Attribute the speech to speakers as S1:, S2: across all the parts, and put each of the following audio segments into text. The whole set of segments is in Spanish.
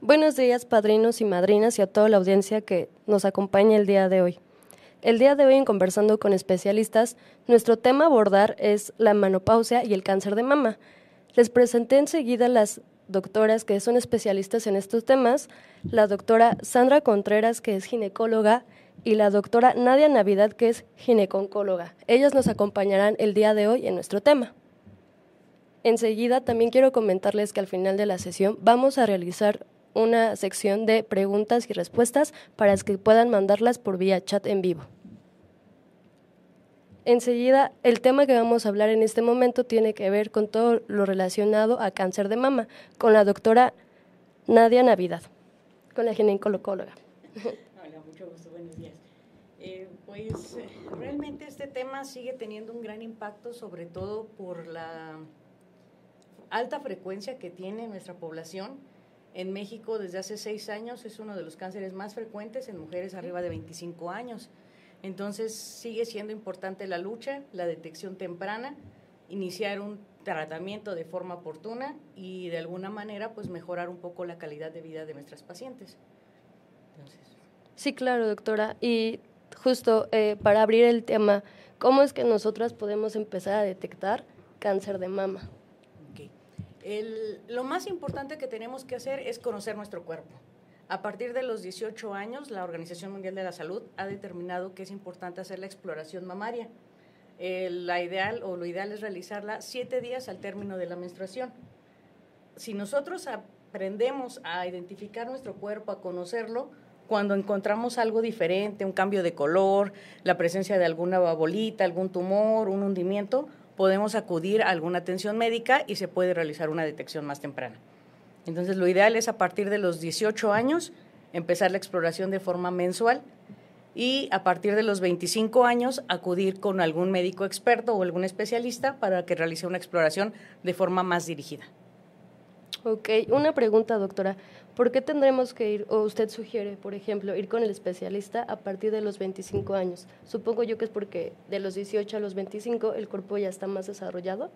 S1: Buenos días. Padrinos y madrinas y a toda la audiencia que nos acompaña el día de hoy. El día de hoy, en Conversando con Especialistas, nuestro tema a abordar es la menopausia y el cáncer de mama. Les presenté enseguida las doctoras que son especialistas en estos temas, la doctora Sandra Contreras, que es ginecóloga, y la doctora Nadia Navidad, que es gineconcóloga. Ellas nos acompañarán el día de hoy en nuestro tema. Enseguida también quiero comentarles que al final de la sesión vamos a realizar una sección de preguntas y respuestas para que puedan mandarlas por vía chat en vivo. Enseguida, el tema que vamos a hablar en este momento tiene que ver con todo lo relacionado a cáncer de mama, con la doctora Nadia Navidad, con la ginecóloga.
S2: Hola, mucho gusto, buenos días. Eh, pues realmente este tema sigue teniendo un gran impacto, sobre todo por la alta frecuencia que tiene nuestra población en México, desde hace seis años, es uno de los cánceres más frecuentes en mujeres arriba de 25 años. Entonces, sigue siendo importante la lucha, la detección temprana, iniciar un tratamiento de forma oportuna y de alguna manera, pues mejorar un poco la calidad de vida de nuestras pacientes.
S1: Sí, claro, doctora. Y justo eh, para abrir el tema, ¿cómo es que nosotras podemos empezar a detectar cáncer de mama?
S2: Lo más importante que tenemos que hacer es conocer nuestro cuerpo. A partir de los 18 años, la Organización Mundial de la Salud ha determinado que es importante hacer la exploración mamaria. la ideal o lo ideal es realizarla siete días al término de la menstruación. Si nosotros aprendemos a identificar nuestro cuerpo, a conocerlo, cuando encontramos algo diferente, un cambio de color, la presencia de alguna bolita, algún tumor, un hundimiento, podemos acudir a alguna atención médica y se puede realizar una detección más temprana. Entonces, lo ideal es a partir de los 18 años empezar la exploración de forma mensual y a partir de los 25 años acudir con algún médico experto o algún especialista para que realice una exploración de forma más dirigida.
S1: Ok, una pregunta, doctora. ¿Por qué tendremos que ir, o usted sugiere, por ejemplo, ir con el especialista a partir de los 25 años? Supongo yo que es porque de los 18 a los 25 el cuerpo ya está más desarrollado.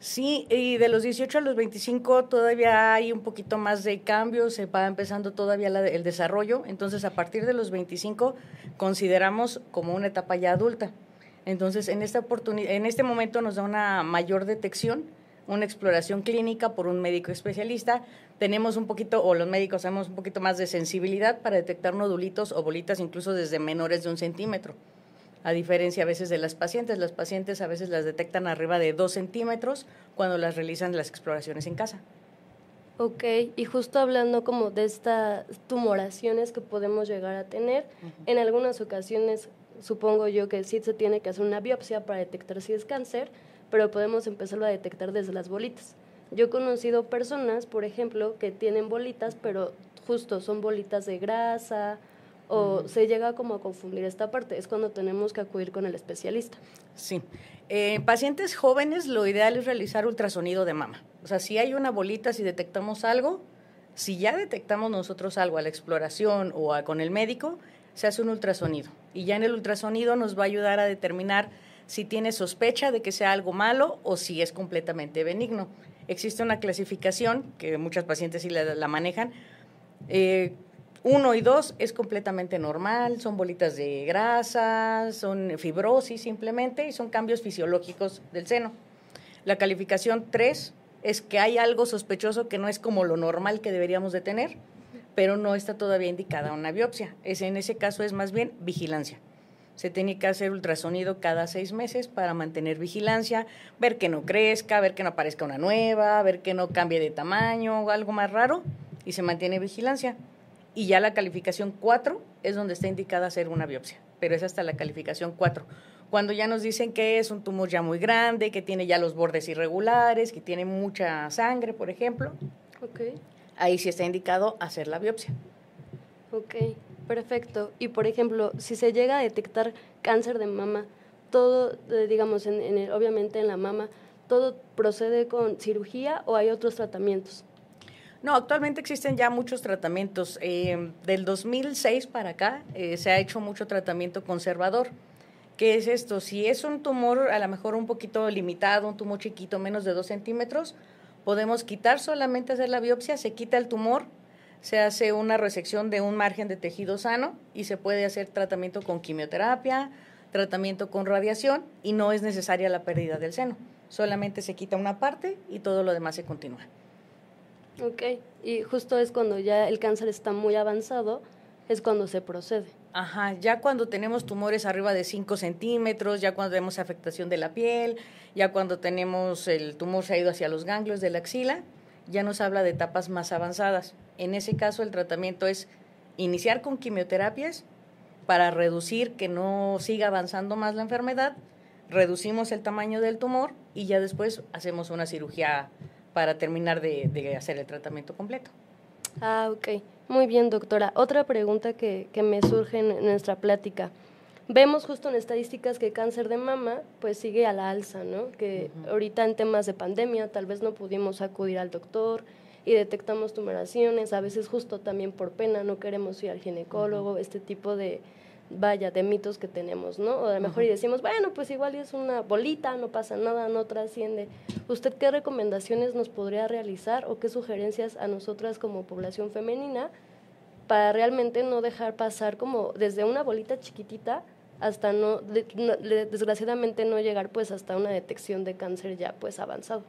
S2: Sí, y de los 18 a los 25 todavía hay un poquito más de cambio, se va empezando todavía el desarrollo, entonces a partir de los 25 consideramos como una etapa ya adulta. Entonces, en esta oportunidad, en este momento nos da una mayor detección una exploración clínica por un médico especialista. Tenemos un poquito, o los médicos tenemos un poquito más de sensibilidad para detectar nodulitos o bolitas incluso desde menores de un centímetro. A diferencia a veces de las pacientes, las pacientes a veces las detectan arriba de dos centímetros cuando las realizan las exploraciones en casa.
S1: Ok, y justo hablando como de estas tumoraciones que podemos llegar a tener, en algunas ocasiones supongo yo que sí se tiene que hacer una biopsia para detectar si es cáncer, pero podemos empezarlo a detectar desde las bolitas. Yo he conocido personas, por ejemplo, que tienen bolitas, pero justo son bolitas de grasa o se llega como a confundir esta parte. Es cuando tenemos que acudir con el especialista.
S2: Sí. En pacientes jóvenes lo ideal es realizar ultrasonido de mama. O sea, si hay una bolita, si detectamos algo, si ya detectamos nosotros algo a la exploración o con el médico, se hace un ultrasonido. Y ya en el ultrasonido nos va a ayudar a determinar si tiene sospecha de que sea algo malo o si es completamente benigno. Existe una clasificación que muchas pacientes sí la, manejan. Eh, uno y dos es completamente normal, son bolitas de grasa, son fibrosis simplemente y son cambios fisiológicos del seno. La calificación tres es que hay algo sospechoso que no es como lo normal que deberíamos de tener, pero no está todavía indicada una biopsia. en ese caso es más bien vigilancia se tiene que hacer ultrasonido cada seis meses para mantener vigilancia, ver que no crezca, ver que no aparezca una nueva, ver que no cambie de tamaño o algo más raro y se mantiene vigilancia. Y ya la calificación 4 es donde está indicada hacer una biopsia, pero es hasta la calificación 4. Cuando ya nos dicen que es un tumor ya muy grande, que tiene ya los bordes irregulares, que tiene mucha sangre, por ejemplo, ahí sí está indicado hacer la biopsia.
S1: Ok. Perfecto. Y por ejemplo, si se llega a detectar cáncer de mama, todo, eh, digamos, en, obviamente en la mama, ¿todo procede con cirugía o hay otros tratamientos?
S2: No, actualmente existen ya muchos tratamientos. Eh, del 2006 para acá eh, se ha hecho mucho tratamiento conservador ¿Qué es esto? Si es un tumor a lo mejor un poquito limitado, un tumor chiquito, menos de 2 centímetros, podemos quitar solamente hacer la biopsia, se quita el tumor, se hace una resección de un margen de tejido sano y se puede hacer tratamiento con quimioterapia, tratamiento con radiación y no es necesaria la pérdida del seno. Solamente se quita una parte y todo lo demás se continúa.
S1: Ok, y justo es cuando ya el cáncer está muy avanzado, es cuando se procede.
S2: Ajá, ya cuando tenemos tumores arriba de 5 centímetros, ya cuando tenemos afectación de la piel, ya cuando tenemos el tumor se ha ido hacia los ganglios de la axila, ya nos habla de etapas más avanzadas. En ese caso el tratamiento es iniciar con quimioterapias para reducir que no siga avanzando más la enfermedad, reducimos el tamaño del tumor y ya después hacemos una cirugía para terminar de, hacer el tratamiento completo.
S1: Ah, ok. Muy bien, doctora. Otra pregunta que, que me surge en nuestra plática. Vemos justo en estadísticas que cáncer de mama pues sigue a la alza, ¿no? Que ahorita en temas de pandemia tal vez no pudimos acudir al doctor y detectamos tumoraciones, a veces justo también por pena no queremos ir al ginecólogo, este tipo de, vaya, de mitos que tenemos, ¿no? O a lo mejor y decimos, bueno, pues igual es una bolita, no pasa nada, no trasciende. ¿Usted qué recomendaciones nos podría realizar o qué sugerencias a nosotras como población femenina para realmente no dejar pasar como desde una bolita chiquitita hasta no, desgraciadamente no llegar pues hasta una detección de cáncer ya pues avanzado?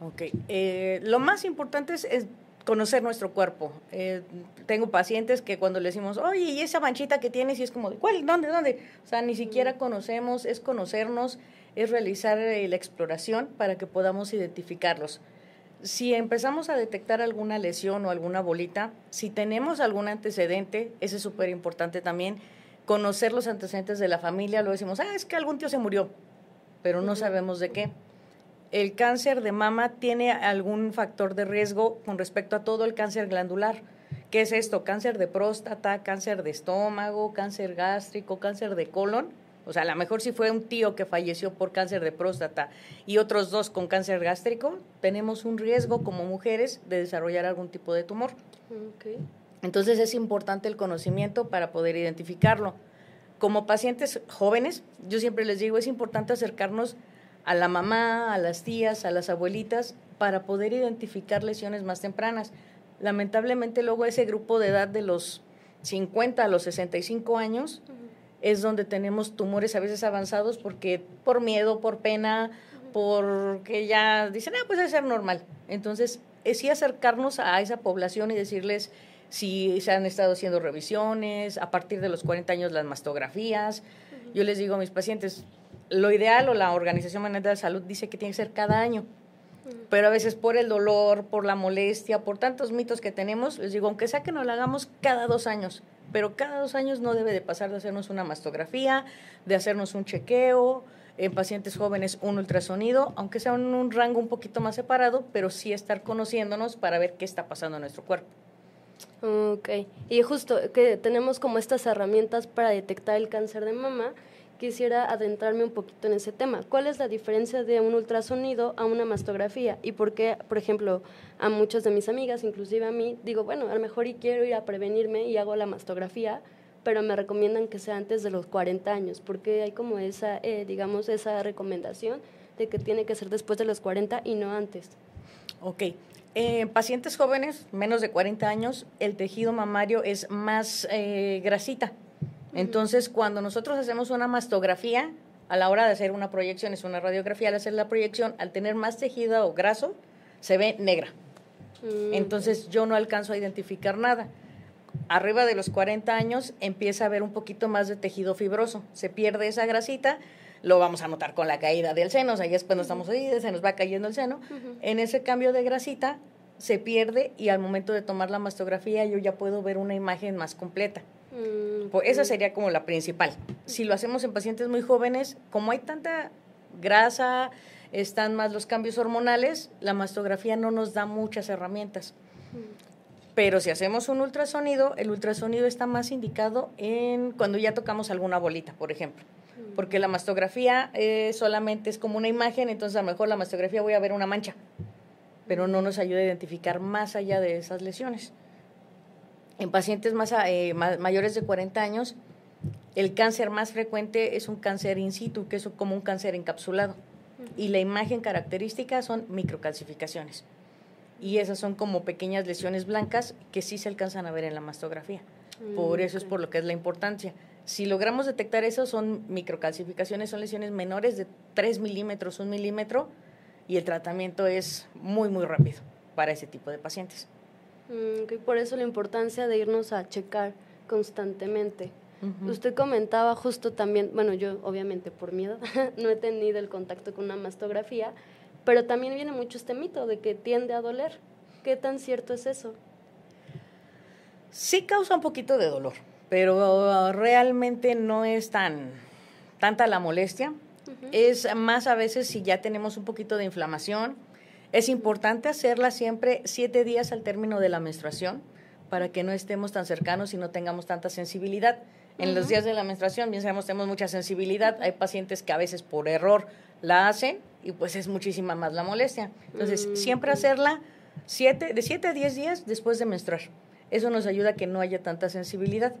S2: Ok, eh, lo más importante es conocer nuestro cuerpo. Eh, tengo pacientes que cuando le decimos, oye, ¿y esa manchita que tienes? Y es como, ¿cuál? ¿Dónde? ¿Dónde? O sea, ni siquiera conocemos, es conocernos, es realizar eh, la exploración para que podamos identificarlos. Si empezamos a detectar alguna lesión o alguna bolita, si tenemos algún antecedente, eso es súper importante también, conocer los antecedentes de la familia, lo decimos, ah, es que algún tío se murió, pero no sabemos de qué el cáncer de mama tiene algún factor de riesgo con respecto a todo el cáncer glandular. ¿Qué es esto? Cáncer de próstata, cáncer de estómago, cáncer gástrico, cáncer de colon. O sea, a lo mejor si fue un tío que falleció por cáncer de próstata y otros dos con cáncer gástrico, tenemos un riesgo como mujeres de desarrollar algún tipo de tumor. Entonces es importante el conocimiento para poder identificarlo. Como pacientes jóvenes, yo siempre les digo, es importante acercarnos a la mamá, a las tías, a las abuelitas, para poder identificar lesiones más tempranas. Lamentablemente luego ese grupo de edad de los 50 a los 65 años es donde tenemos tumores a veces avanzados porque por miedo, por pena, porque ya dicen, ah, pues debe ser normal. Entonces, es sí acercarnos a esa población y decirles si se han estado haciendo revisiones, a partir de los 40 años las mastografías. Yo les digo a mis pacientes, lo ideal o la Organización Mundial de la Salud dice que tiene que ser cada año. Pero a veces por el dolor, por la molestia, por tantos mitos que tenemos, les digo, aunque sea que nos lo hagamos cada dos años, pero cada dos años no debe de pasar de hacernos una mastografía, de hacernos un chequeo, en pacientes jóvenes un ultrasonido, aunque sea en un rango un poquito más separado, pero sí estar conociéndonos para ver qué está pasando en nuestro cuerpo.
S1: Ok, y justo que tenemos como estas herramientas para detectar el cáncer de mama, quisiera adentrarme un poquito en ese tema. ¿Cuál es la diferencia de un ultrasonido a una mastografía? Y por qué, por ejemplo, a muchas de mis amigas, inclusive a mí, digo, bueno, a lo mejor y quiero ir a prevenirme y hago la mastografía, pero me recomiendan que sea antes de los 40 años, porque hay como esa, eh, digamos, esa recomendación de que tiene que ser después de los 40 y no antes.
S2: Ok. En pacientes jóvenes, menos de 40 años, el tejido mamario es más eh, grasita, entonces, cuando nosotros hacemos una mastografía, a la hora de hacer una proyección, es una radiografía, al hacer la proyección, al tener más tejido o graso, se ve negra. Mm, Entonces, yo no alcanzo a identificar nada. Arriba de los 40 años empieza a haber un poquito más de tejido fibroso. Se pierde esa grasita, lo vamos a notar con la caída del seno, o sea, ya es cuando estamos ahí, se nos va cayendo el seno. En ese cambio de grasita se pierde y al momento de tomar la mastografía yo ya puedo ver una imagen más completa. Mm, pues esa sería como la principal. Si lo hacemos en pacientes muy jóvenes, como hay tanta grasa, están más los cambios hormonales, la mastografía no nos da muchas herramientas. Mm. Pero si hacemos un ultrasonido, el ultrasonido está más indicado en cuando ya tocamos alguna bolita, por ejemplo. Porque la mastografía eh, solamente es como una imagen, entonces a lo mejor la mastografía voy a ver una mancha, pero no nos ayuda a identificar más allá de esas lesiones. En pacientes más, eh, mayores de 40 años, El cáncer más frecuente es un cáncer in situ, que es como un cáncer encapsulado. Y la imagen característica son microcalcificaciones. Y esas son como pequeñas lesiones blancas que sí se alcanzan a ver en la mastografía. por mm, eso es por lo que es la importancia. Si logramos detectar eso, son microcalcificaciones, son lesiones menores de 3 milímetros, 1 milímetro, y el tratamiento es muy, muy rápido para ese tipo de pacientes.
S1: Mm, por eso la importancia de irnos a checar constantemente. Usted comentaba justo también, bueno, yo obviamente por miedo no he tenido el contacto con una mastografía, pero también viene mucho este mito de que tiende a doler. ¿Qué tan cierto es eso?
S2: Sí causa un poquito de dolor, pero realmente no es tan tanta la molestia. Es más a veces si ya tenemos un poquito de inflamación. Es importante hacerla siempre siete días al término de la menstruación para que no estemos tan cercanos y no tengamos tanta sensibilidad. En los días de la menstruación, bien sabemos, tenemos mucha sensibilidad. Hay pacientes que a veces por error la hacen y pues es muchísima más la molestia. Entonces, mm, siempre hacerla siete, de 7 a 10 días después de menstruar. Eso nos ayuda a que no haya tanta sensibilidad.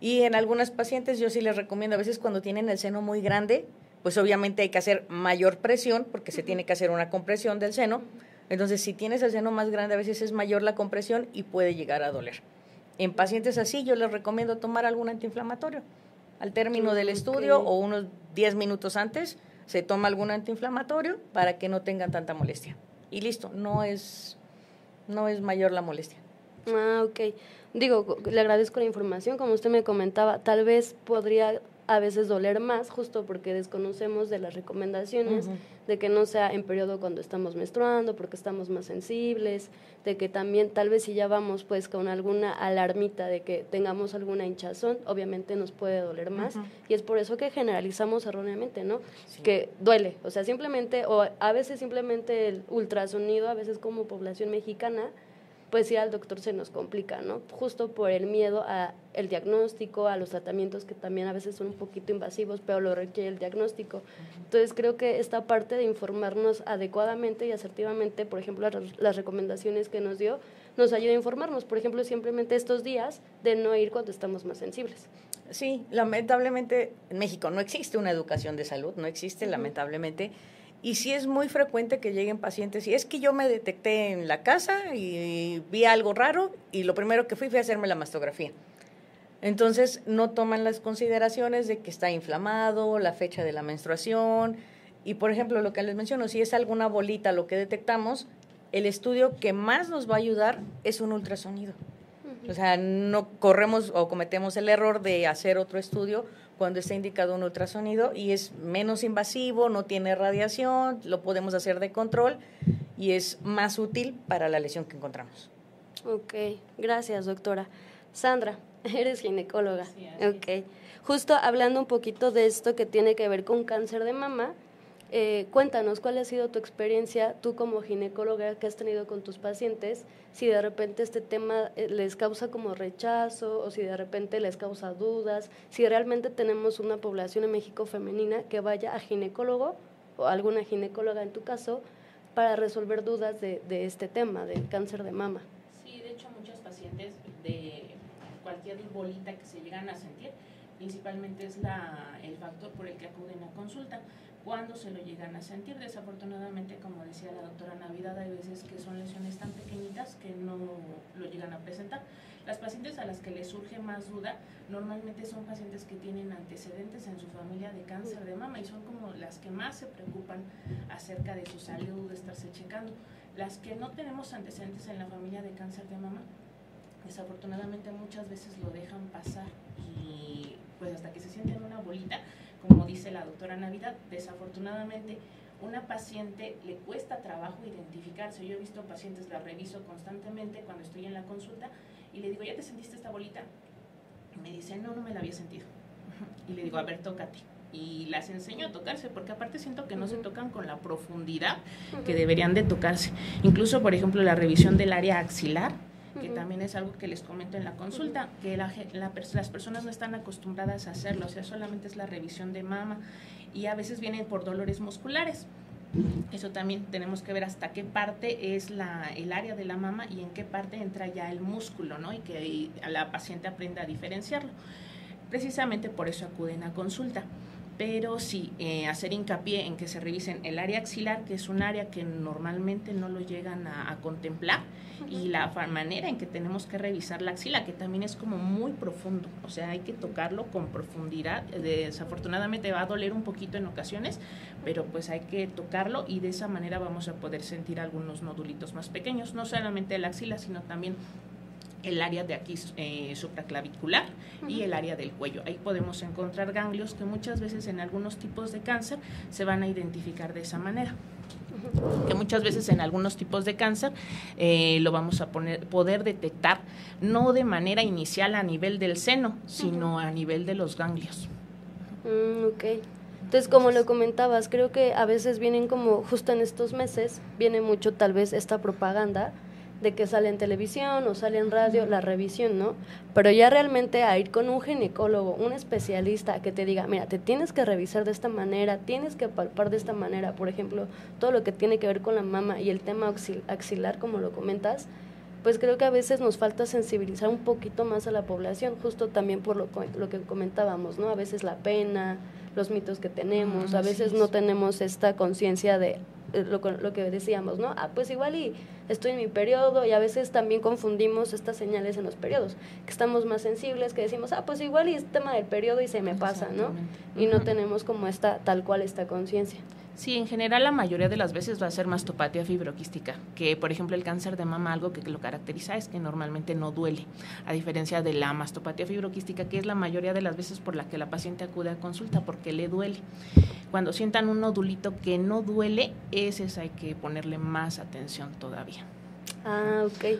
S2: Y en algunas pacientes yo sí les recomiendo, a veces cuando tienen el seno muy grande, pues obviamente hay que hacer mayor presión porque se tiene que hacer una compresión del seno. Entonces, si tienes el seno más grande, a veces es mayor la compresión y puede llegar a doler. En pacientes así yo les recomiendo tomar algún antiinflamatorio. Al término del estudio o unos 10 minutos antes se toma algún antiinflamatorio para que no tengan tanta molestia. Y listo, no es, no es mayor la molestia.
S1: Ah, ok. Digo, le agradezco la información. Como usted me comentaba, tal vez podría a veces doler más, justo porque desconocemos de las recomendaciones, de que no sea en periodo cuando estamos menstruando, porque estamos más sensibles, de que también tal vez si ya vamos pues con alguna alarmita de que tengamos alguna hinchazón, obviamente nos puede doler más, y es por eso que generalizamos erróneamente, ¿no? Que duele, o sea, simplemente, o a veces simplemente el ultrasonido, a veces como población mexicana, pues sí al doctor se nos complica, ¿no? Justo por el miedo a el diagnóstico, a los tratamientos que también a veces son un poquito invasivos, pero lo requiere el diagnóstico. Entonces creo que esta parte de informarnos adecuadamente y asertivamente, por ejemplo, las recomendaciones que nos dio, nos ayuda a informarnos, por ejemplo, simplemente estos días de no ir cuando estamos más sensibles.
S2: Sí, lamentablemente en México no existe una educación de salud, no existe, lamentablemente. Y sí es muy frecuente que lleguen pacientes y es que yo me detecté en la casa y vi algo raro y lo primero que fui fue hacerme la mastografía. Entonces no toman las consideraciones de que está inflamado, la fecha de la menstruación y por ejemplo lo que les menciono, si es alguna bolita lo que detectamos, el estudio que más nos va a ayudar es un ultrasonido. O sea, no corremos o cometemos el error de hacer otro estudio cuando está indicado un ultrasonido y es menos invasivo, no tiene radiación, lo podemos hacer de control y es más útil para la lesión que encontramos.
S1: Ok, gracias doctora. Sandra, eres ginecóloga. ok, justo hablando un poquito de esto que tiene que ver con cáncer de mama, eh, cuéntanos cuál ha sido tu experiencia, tú como ginecóloga que has tenido con tus pacientes, si de repente este tema eh, les causa como rechazo o si de repente les causa dudas, si realmente tenemos una población en México femenina que vaya a ginecólogo o alguna ginecóloga en tu caso para resolver dudas de, de este tema, del cáncer de mama.
S3: Sí, de hecho muchos pacientes de cualquier bolita que se llegan a sentir, principalmente es la, el factor por el que acuden a consulta cuando se lo llegan a sentir. Desafortunadamente, como decía la doctora Navidad, hay veces que son lesiones tan pequeñitas que no lo llegan a presentar. Las pacientes a las que les surge más duda normalmente son pacientes que tienen antecedentes en su familia de cáncer de mama y son como las que más se preocupan acerca de su salud, de estarse checando. Las que no tenemos antecedentes en la familia de cáncer de mama, desafortunadamente muchas veces lo dejan pasar y pues hasta que se sienten una bolita como dice la doctora Navidad, desafortunadamente una paciente le cuesta trabajo identificarse. Yo he visto pacientes, la reviso constantemente cuando estoy en la consulta y le digo, ¿ya te sentiste esta bolita? Y me dice, no, no me la había sentido. Y le digo, a ver, tócate. Y las enseño a tocarse, porque aparte siento que no se tocan con la profundidad que deberían de tocarse. Incluso, por ejemplo, la revisión del área axilar, que también es algo que les comento en la consulta, que la, las personas no están acostumbradas a hacerlo, o sea, solamente es la revisión de mama y a veces vienen por dolores musculares. Eso también tenemos que ver hasta qué parte es la, el área de la mama y en qué parte entra ya el músculo, ¿no? Y que la paciente aprenda a diferenciarlo. Precisamente por eso acuden a consulta pero sí eh, hacer hincapié en que se revisen el área axilar, que es un área que normalmente no lo llegan a, contemplar, y la manera en que tenemos que revisar la axila, que también es como muy profundo, o sea, hay que tocarlo con profundidad. Desafortunadamente va a doler un poquito en ocasiones, pero pues hay que tocarlo y de esa manera vamos a poder sentir algunos nodulitos más pequeños, no solamente la axila, sino también el área de aquí eh, supraclavicular y el área del cuello. Ahí podemos encontrar ganglios que muchas veces en algunos tipos de cáncer se van a identificar de esa manera. Que muchas veces en algunos tipos de cáncer eh, lo vamos a poner, poder detectar no de manera inicial a nivel del seno, sino a nivel de los ganglios.
S1: Mm, ok. Entonces, como lo comentabas, creo que a veces vienen como justo en estos meses, viene mucho tal vez esta propaganda de que sale en televisión o sale en radio la revisión, ¿no? Pero ya realmente a ir con un ginecólogo, un especialista que te diga, mira, te tienes que revisar de esta manera, tienes que palpar de esta manera, por ejemplo, todo lo que tiene que ver con la mama y el tema axilar, como lo comentas, pues creo que a veces nos falta sensibilizar un poquito más a la población, justo también por lo, lo que comentábamos, ¿no? A veces la pena, los mitos que tenemos, a veces no tenemos esta conciencia de eh, lo, lo que decíamos, ¿no? Ah, pues igual y estoy en mi periodo y a veces también confundimos estas señales en los periodos, que estamos más sensibles, que decimos, ah, pues igual y es tema del periodo y se me pasa, ¿no? Y no tenemos como esta, tal cual esta conciencia.
S3: Sí, en general la mayoría de las veces va a ser mastopatía fibroquística, que por ejemplo el cáncer de mama algo que lo caracteriza es que normalmente no duele, a diferencia de la mastopatía fibroquística, que es la mayoría de las veces por la que la paciente acude a consulta porque le duele. Cuando sientan un nodulito que no duele, ese hay que ponerle más atención todavía.
S1: Ah, ok.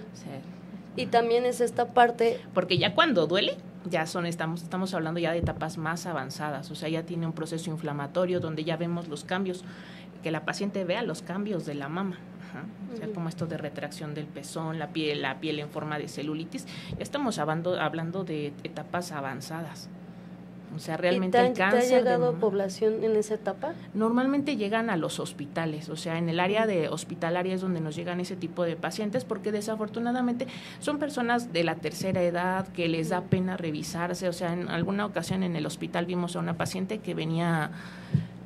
S1: Y también es esta parte...
S3: Porque ya cuando duele, ya son, estamos, estamos hablando ya de etapas más avanzadas, o sea, ya tiene un proceso inflamatorio donde ya vemos los cambios, que la paciente vea los cambios de la mama. O sea, como esto de retracción del pezón, la piel, la piel en forma de celulitis, ya estamos hablando, hablando de etapas avanzadas. O sea, realmente el cáncer.
S1: ¿Te ha llegado población en esa etapa?
S3: Normalmente llegan a los hospitales, o sea, en el área de hospitalaria es donde nos llegan ese tipo de pacientes, porque desafortunadamente son personas de la tercera edad que les da pena revisarse. O sea, en alguna ocasión en el hospital vimos a una paciente que venía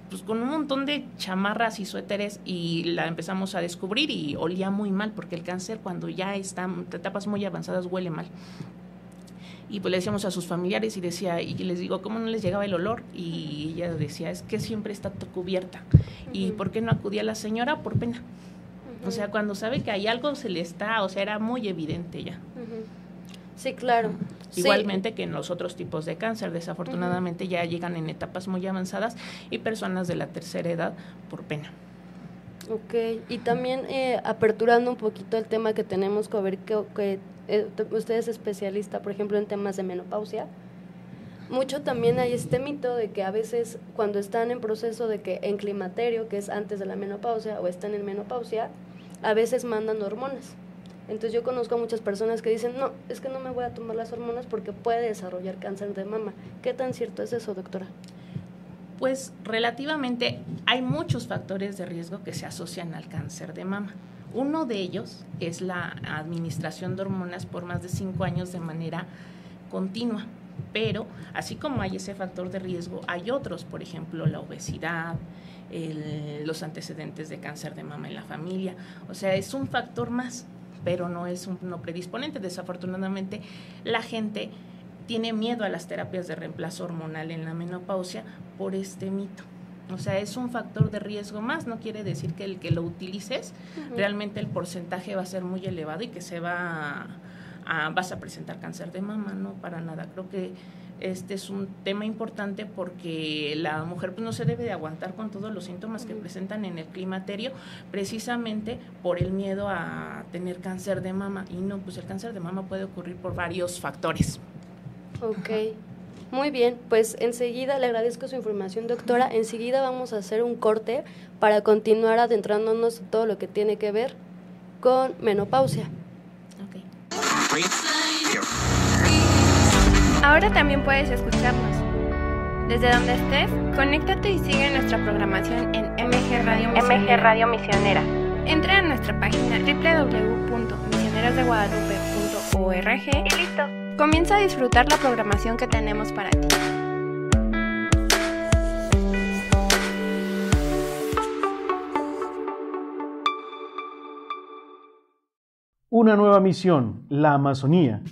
S3: pues con un montón de chamarras y suéteres y la empezamos a descubrir y olía muy mal porque el cáncer cuando ya está en etapas muy avanzadas huele mal y pues le decíamos a sus familiares y decía, y les digo, ¿cómo no les llegaba el olor? Y ella decía, es que siempre está cubierta. ¿Y por qué no acudía la señora? Por pena. O sea, cuando sabe que hay algo se le está, o sea, era muy evidente ya.
S1: Sí, claro.
S3: Igualmente que en los otros tipos de cáncer, desafortunadamente ya llegan en etapas muy avanzadas y personas de la tercera edad por pena.
S1: Ok, y también eh, aperturando un poquito el tema que tenemos que ver, que, que eh, usted es especialista, por ejemplo, en temas de menopausia, mucho también hay este mito de que a veces cuando están en proceso de que en climaterio, que es antes de la menopausia, o están en menopausia, a veces mandan hormonas. Entonces yo conozco a muchas personas que dicen, no, es que no me voy a tomar las hormonas porque puede desarrollar cáncer de mama. ¿Qué tan cierto es eso, doctora?
S3: Pues relativamente hay muchos factores de riesgo que se asocian al cáncer de mama. Uno de ellos es la administración de hormonas por más de cinco años de manera continua. Pero así como hay ese factor de riesgo, hay otros, por ejemplo, la obesidad, los antecedentes de cáncer de mama en la familia. O sea, es un factor más, pero no es un no predisponente. Desafortunadamente, la gente tiene miedo a las terapias de reemplazo hormonal en la menopausia por este mito. O sea, es un factor de riesgo más, no quiere decir que el que lo utilices, realmente el porcentaje va a ser muy elevado y que se va a, vas a presentar cáncer de mama, no para nada. Creo que este es un tema importante porque la mujer pues, no se debe de aguantar con todos los síntomas que presentan en el climaterio precisamente por el miedo a tener cáncer de mama y no, pues el cáncer de mama puede ocurrir por varios factores.
S1: Ok. Muy bien, pues enseguida le agradezco su información, doctora. Enseguida vamos a hacer un corte para continuar adentrándonos en todo lo que tiene que ver con menopausia.
S4: Ahora también puedes escucharnos. Desde donde estés, conéctate y sigue nuestra programación en MG Radio Misionera. MG Radio Misionera. Entra a nuestra página www.misionerosdeguadalupe.org y listo Comienza a disfrutar la programación que tenemos para ti.
S5: Una nueva misión, la Amazonía.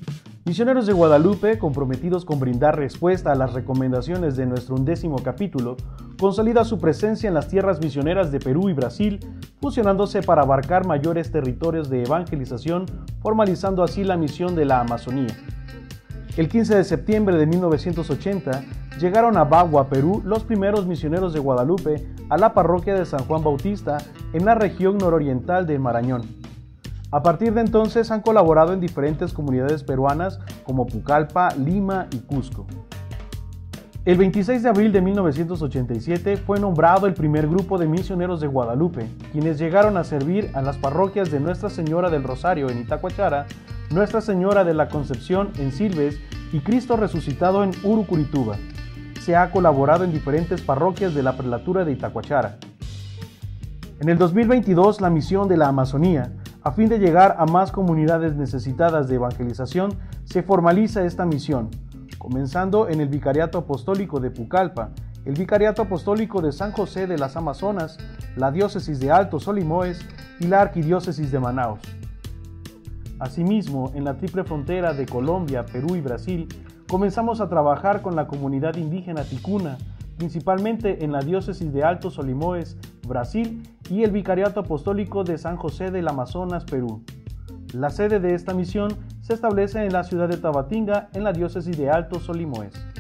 S5: Misioneros de Guadalupe, comprometidos con brindar respuesta a las recomendaciones de nuestro undécimo capítulo, consolida su presencia en las tierras misioneras de Perú y Brasil, fusionándose para abarcar mayores territorios de evangelización, formalizando así la misión de la Amazonía. El 15 de septiembre de 1980 llegaron a Bagua, Perú, los primeros misioneros de Guadalupe a la parroquia de San Juan Bautista en la región nororiental del Marañón. A partir de entonces han colaborado en diferentes comunidades peruanas como Pucallpa, Lima y Cusco. El 26 de abril de 1987 fue nombrado el primer grupo de misioneros de Guadalupe, quienes llegaron a servir a las parroquias de Nuestra Señora del Rosario en Itacuachara, Nuestra Señora de la Concepción en Silves y Cristo Resucitado en Urucurituba. Se ha colaborado en diferentes parroquias de la prelatura de Itacuachara. En el 2022, la misión de la Amazonía, a fin de llegar a más comunidades necesitadas de evangelización, se formaliza esta misión, comenzando en el Vicariato Apostólico de Pucallpa, el Vicariato Apostólico de San José de las Amazonas, la Diócesis de Alto Solimoes y la Arquidiócesis de Manaos. Asimismo, en la triple frontera de Colombia, Perú y Brasil, comenzamos a trabajar con la comunidad indígena ticuna, principalmente en la diócesis de Alto Solimoes, Brasil, y el Vicariato Apostólico de San José del Amazonas, Perú. La sede de esta misión se establece en la ciudad de Tabatinga, en la diócesis de Alto Solimoes.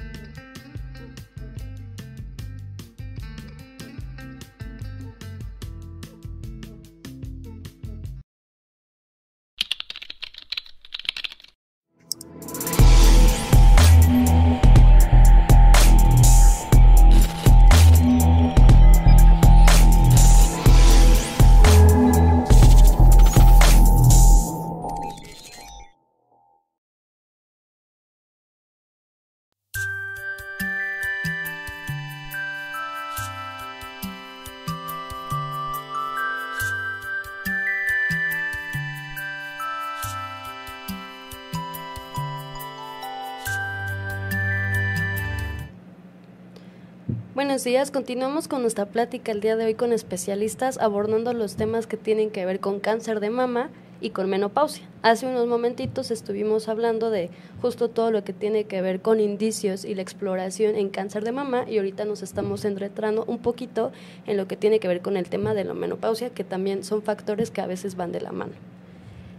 S1: Buenos días, continuamos con nuestra plática el día de hoy con especialistas abordando los temas que tienen que ver con cáncer de mama y con menopausia. Hace unos momentitos estuvimos hablando de justo todo lo que tiene que ver con indicios y la exploración en cáncer de mama y ahorita nos estamos centrando un poquito en lo que tiene que ver con el tema de la menopausia, que también son factores que a veces van de la mano.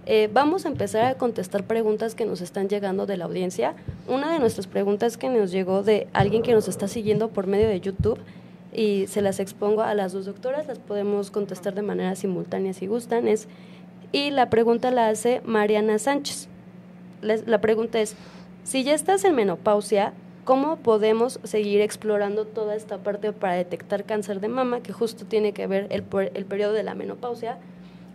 S1: Eh, vamos a empezar a contestar preguntas que nos están llegando de la audiencia. Una de nuestras preguntas que nos llegó de alguien que nos está siguiendo por medio de YouTube y se las expongo a las dos doctoras, las podemos contestar de manera simultánea si gustan, es, y la pregunta la hace Mariana Sánchez. la pregunta es, si ya estás en menopausia, ¿cómo podemos seguir explorando toda esta parte para detectar cáncer de mama, que justo tiene que ver el, el periodo de la menopausia?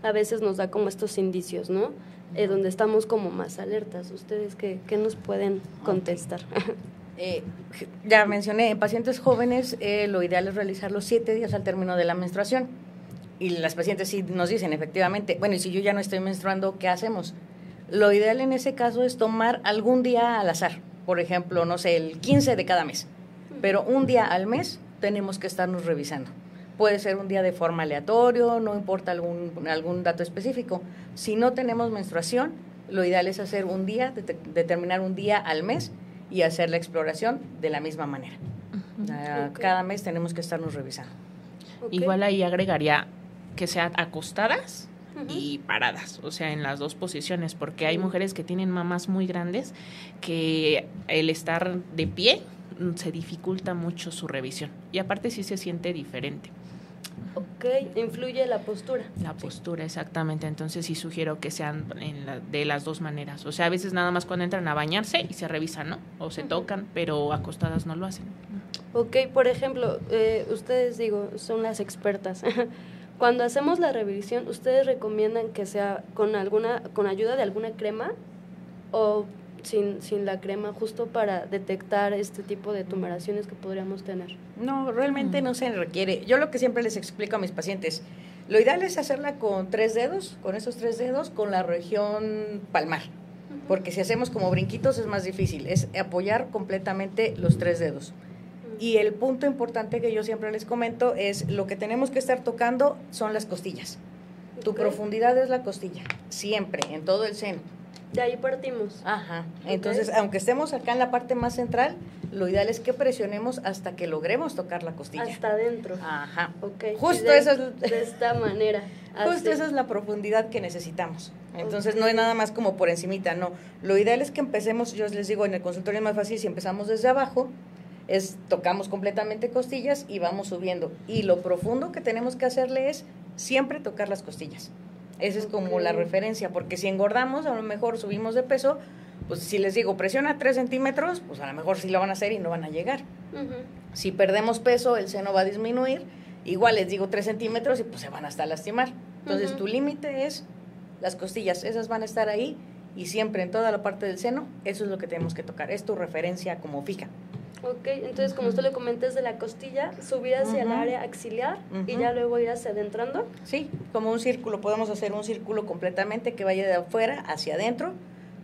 S1: A veces nos da como estos indicios, ¿no? Eh, donde estamos como más alertas. ¿Ustedes qué, qué nos pueden contestar?
S2: Eh, ya mencioné, en pacientes jóvenes eh, lo ideal es realizarlo siete días al término de la menstruación. Y las pacientes sí nos dicen, efectivamente, bueno, y si yo ya no estoy menstruando, ¿qué hacemos? Lo ideal en ese caso es tomar algún día al azar, por ejemplo, no sé, el 15 de cada mes, pero un día al mes tenemos que estarnos revisando. Puede ser un día de forma aleatorio, no importa algún, algún dato específico. Si no tenemos menstruación, lo ideal es hacer un día, determinar un día al mes y hacer la exploración de la misma manera. Ah, cada mes tenemos que estarnos revisando.
S3: Igual ahí agregaría que sean acostadas y paradas, o sea, en las dos posiciones, porque hay mujeres que tienen mamás muy grandes que el estar de pie mm, se dificulta mucho su revisión y aparte sí se siente diferente.
S1: Ok, influye la postura.
S3: La postura, exactamente. Entonces sí sugiero que sean de las dos maneras. O sea, a veces nada más cuando entran a bañarse y se revisan, ¿no? O se tocan, pero acostadas no lo hacen.
S1: Ok, por ejemplo, eh, ustedes digo, son las expertas. cuando hacemos la revisión, ¿ustedes recomiendan que sea con alguna, con ayuda de alguna crema o sin, sin la crema justo para detectar este tipo de tumoraciones que podríamos tener?
S2: No, realmente no se requiere. Yo lo que siempre les explico a mis pacientes, lo ideal es hacerla con tres dedos, con esos tres dedos, con la región palmar. porque si hacemos como brinquitos es más difícil, es apoyar completamente los tres dedos. Y el punto importante que yo siempre les comento es lo que tenemos que estar tocando son las costillas. Tu profundidad es la costilla, siempre, en todo el seno.
S1: De ahí partimos.
S2: Ajá. Entonces, aunque estemos acá en la parte más central, lo ideal es que presionemos hasta que logremos tocar la costilla.
S1: Hasta adentro.
S2: Ajá.
S1: Ok.
S2: Justo
S1: de,
S2: esa es
S1: de esta manera.
S2: Justo esa es la profundidad que necesitamos. Entonces no es nada más como por encimita, no. Lo ideal es que empecemos, yo les digo, en el consultorio es más fácil si empezamos desde abajo, es tocamos completamente costillas y vamos subiendo. Y lo profundo que tenemos que hacerle es siempre tocar las costillas. Esa es como la referencia, porque si engordamos, a lo mejor subimos de peso, pues si les digo, presiona 3 centímetros, pues a lo mejor sí lo van a hacer y no van a llegar. Si perdemos peso, el seno va a disminuir, igual les digo 3 centímetros y pues se van hasta lastimar. Entonces tu límite es las costillas, esas van a estar ahí y siempre en toda la parte del seno, eso es lo que tenemos que tocar, es tu referencia como fija.
S1: Ok, entonces como usted le comenta de la costilla, subir hacia el área axilar y ya luego ir hacia adentrando.
S2: Sí, como un círculo, podemos hacer un círculo completamente que vaya de afuera hacia adentro,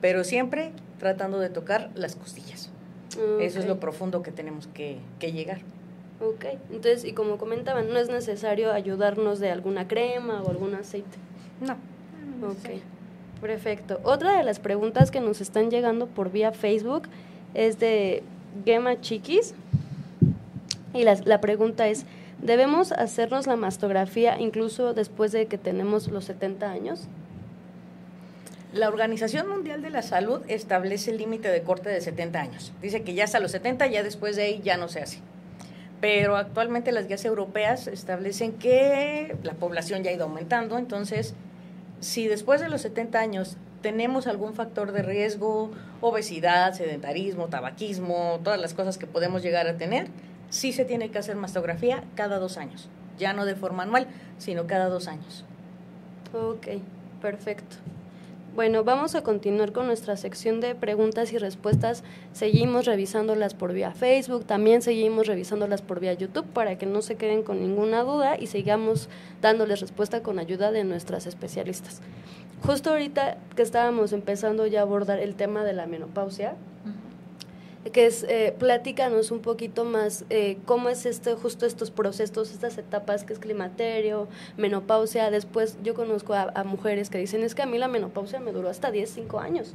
S2: pero siempre tratando de tocar las costillas. Eso es lo profundo que tenemos que, que llegar.
S1: Ok, entonces, y como comentaban, no es necesario ayudarnos de alguna crema o algún aceite.
S2: No.
S1: Ok, perfecto. Otra de las preguntas que nos están llegando por vía Facebook es de Gema Chiquis. Y la, la pregunta es, ¿debemos hacernos la mastografía incluso después de que tenemos los 70 años?
S2: La Organización Mundial de la Salud establece el límite de corte de 70 años. Dice que ya hasta los 70, ya después de ahí ya no se hace. Pero actualmente las guías europeas establecen que la población ya ha ido aumentando, entonces si después de los 70 años tenemos algún factor de riesgo, obesidad, sedentarismo, tabaquismo, todas las cosas que podemos llegar a tener, sí se tiene que hacer mastografía cada dos años. Ya no de forma anual, sino cada dos años.
S1: Ok, perfecto. Bueno, vamos a continuar con nuestra sección de preguntas y respuestas. Seguimos revisándolas por vía Facebook, también seguimos revisándolas por vía YouTube para que no se queden con ninguna duda y sigamos dándoles respuesta con ayuda de nuestras especialistas. Justo ahorita que estábamos empezando ya a abordar el tema de la menopausia, que es, eh, platícanos un poquito más eh, cómo es este, justo estos procesos, estas etapas que es climaterio, menopausia. Después yo conozco a, a, mujeres que dicen, es que a mí la menopausia me duró hasta 10, 5 años.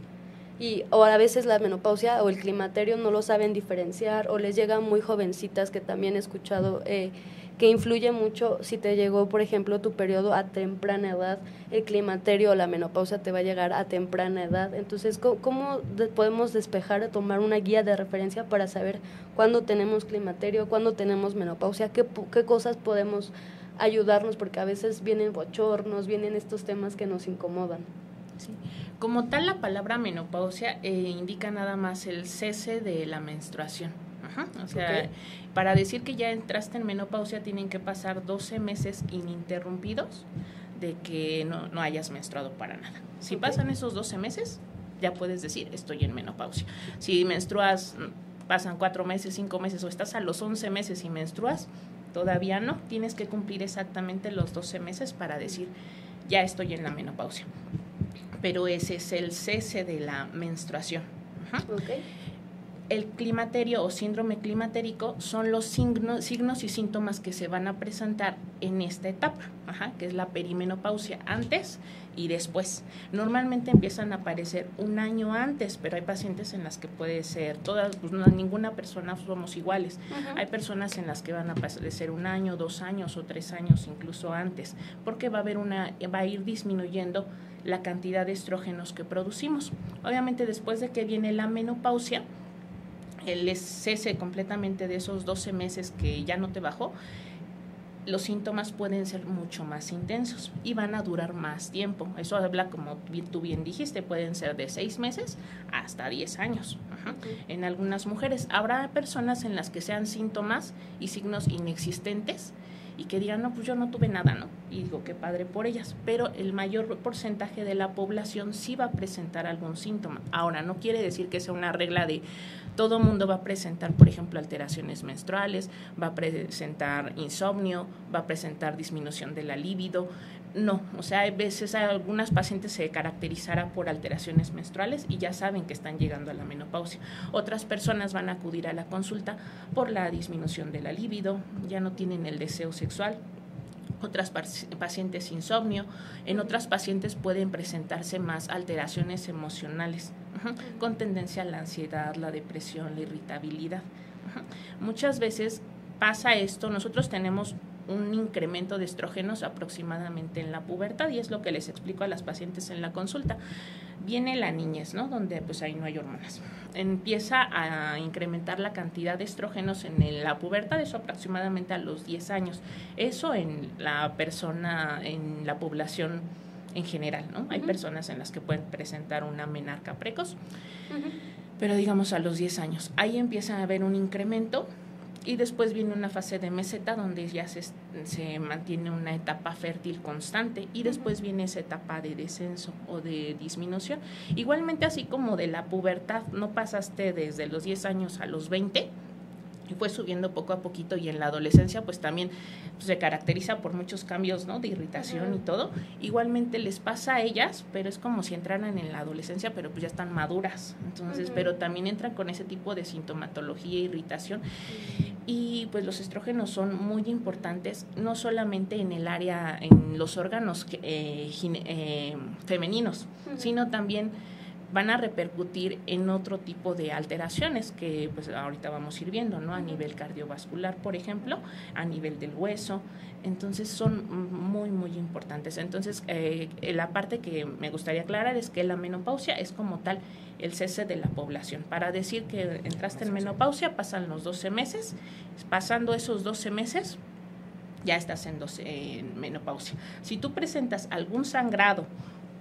S1: Y, o a veces la menopausia o el climaterio no lo saben diferenciar o les llegan muy jovencitas que también he escuchado eh, que influye mucho si te llegó, por ejemplo, tu periodo a temprana edad, el climaterio o la menopausia te va a llegar a temprana edad. Entonces, ¿cómo, podemos despejar tomar una guía de referencia para saber cuándo tenemos climaterio, cuándo tenemos menopausia, qué, qué cosas podemos ayudarnos? Porque a veces vienen bochornos, vienen estos temas que nos incomodan.
S3: Como tal, la palabra menopausia eh, indica nada más el cese de la menstruación. Ajá, o sea, okay. para decir que ya entraste en menopausia tienen que pasar 12 meses ininterrumpidos de que no, no hayas menstruado para nada. Si okay. pasan esos 12 meses, ya puedes decir, estoy en menopausia. Si menstruas, pasan 4 meses, 5 meses o estás a los 11 meses y menstruas, todavía no. Tienes que cumplir exactamente los 12 meses para decir, ya estoy en la menopausia. Pero ese es el cese de la menstruación. Ajá.
S1: Okay
S3: el climaterio o síndrome climatérico son los signos, signos y síntomas que se van a presentar en esta etapa, ajá, que es la perimenopausia, antes y después. Normalmente empiezan a aparecer un año antes, pero hay pacientes en las que puede ser, todas, pues no, ninguna persona somos iguales. Hay personas en las que van a aparecer un año, dos años o tres años incluso antes, porque va a haber una, va a ir disminuyendo la cantidad de estrógenos que producimos. Obviamente después de que viene la menopausia, el cese completamente de esos 12 meses que ya no te bajó, los síntomas pueden ser mucho más intensos y van a durar más tiempo. Eso habla, como tú bien dijiste, pueden ser de 6 meses hasta 10 años. Ajá. En algunas mujeres habrá personas en las que sean síntomas y signos inexistentes y que digan, no, pues yo no tuve nada, ¿no? Y digo, qué padre por ellas. Pero el mayor porcentaje de la población sí va a presentar algún síntoma. Ahora, no quiere decir que sea una regla de todo mundo va a presentar, por ejemplo, alteraciones menstruales, va a presentar insomnio, va a presentar disminución de la libido, No, o sea, a veces algunas pacientes se caracterizará por alteraciones menstruales y ya saben que están llegando a la menopausia. Otras personas van a acudir a la consulta por la disminución de la libido, ya no tienen el deseo sexual, otras pacientes insomnio, en otras pacientes pueden presentarse más alteraciones emocionales, con tendencia a la ansiedad, la depresión, la irritabilidad. Muchas veces pasa esto, nosotros tenemos un incremento de estrógenos aproximadamente en la pubertad y es lo que les explico a las pacientes en la consulta. Viene la niñez, ¿no? Donde pues ahí no hay hormonas. Empieza a incrementar la cantidad de estrógenos en la pubertad, eso aproximadamente a los 10 años. Eso en la persona, en la población en general, ¿no? Hay personas en las que pueden presentar una menarca precoz, pero digamos a los 10 años. Ahí empieza a haber un incremento y después viene una fase de meseta donde ya se, se, mantiene una etapa fértil constante y después viene esa etapa de descenso o de disminución. Igualmente así como de la pubertad, no pasaste desde los 10 años a los 20, y fue subiendo poco a poquito y en la adolescencia pues también se caracteriza por muchos cambios ¿no? de irritación y todo. Igualmente les pasa a ellas, pero es como si entraran en la adolescencia, pero pues ya están maduras. Entonces, pero también entran con ese tipo de sintomatología, irritación. Y pues los estrógenos son muy importantes, no solamente en el área, en los órganos eh, eh, femeninos, sino también van a repercutir en otro tipo de alteraciones que pues ahorita vamos a ir viendo, ¿no? A nivel cardiovascular, por ejemplo, a nivel del hueso. Entonces son muy, muy importantes. Entonces, eh, la parte que me gustaría aclarar es que la menopausia es como tal el cese de la población. Para decir que entraste en menopausia, pasan los 12 meses. Pasando esos 12 meses, ya estás en, 12, en menopausia. Si tú presentas algún sangrado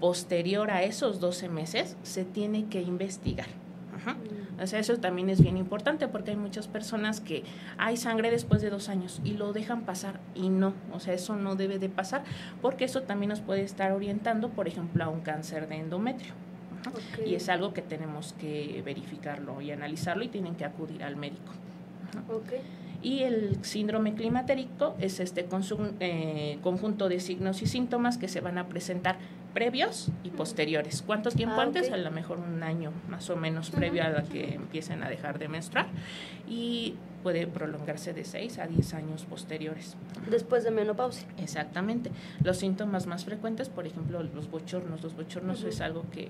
S3: posterior a esos 12 meses se tiene que investigar. O sea, eso también es bien importante porque hay muchas personas que hay sangre después de dos años y lo dejan pasar y no, o sea, eso no debe de pasar porque eso también nos puede estar orientando, por ejemplo, a un cáncer de endometrio. Y es algo que tenemos que verificarlo y analizarlo y tienen que acudir al médico. Y el síndrome climatérico es este eh, conjunto de signos y síntomas que se van a presentar previos y posteriores. ¿Cuánto tiempo ah, antes? A lo mejor un año más o menos previo a que empiecen a dejar de menstruar y puede prolongarse de 6 a 10 años posteriores.
S1: Después de menopausia.
S3: Exactamente. Los síntomas más frecuentes, por ejemplo, los bochornos. Los bochornos es algo que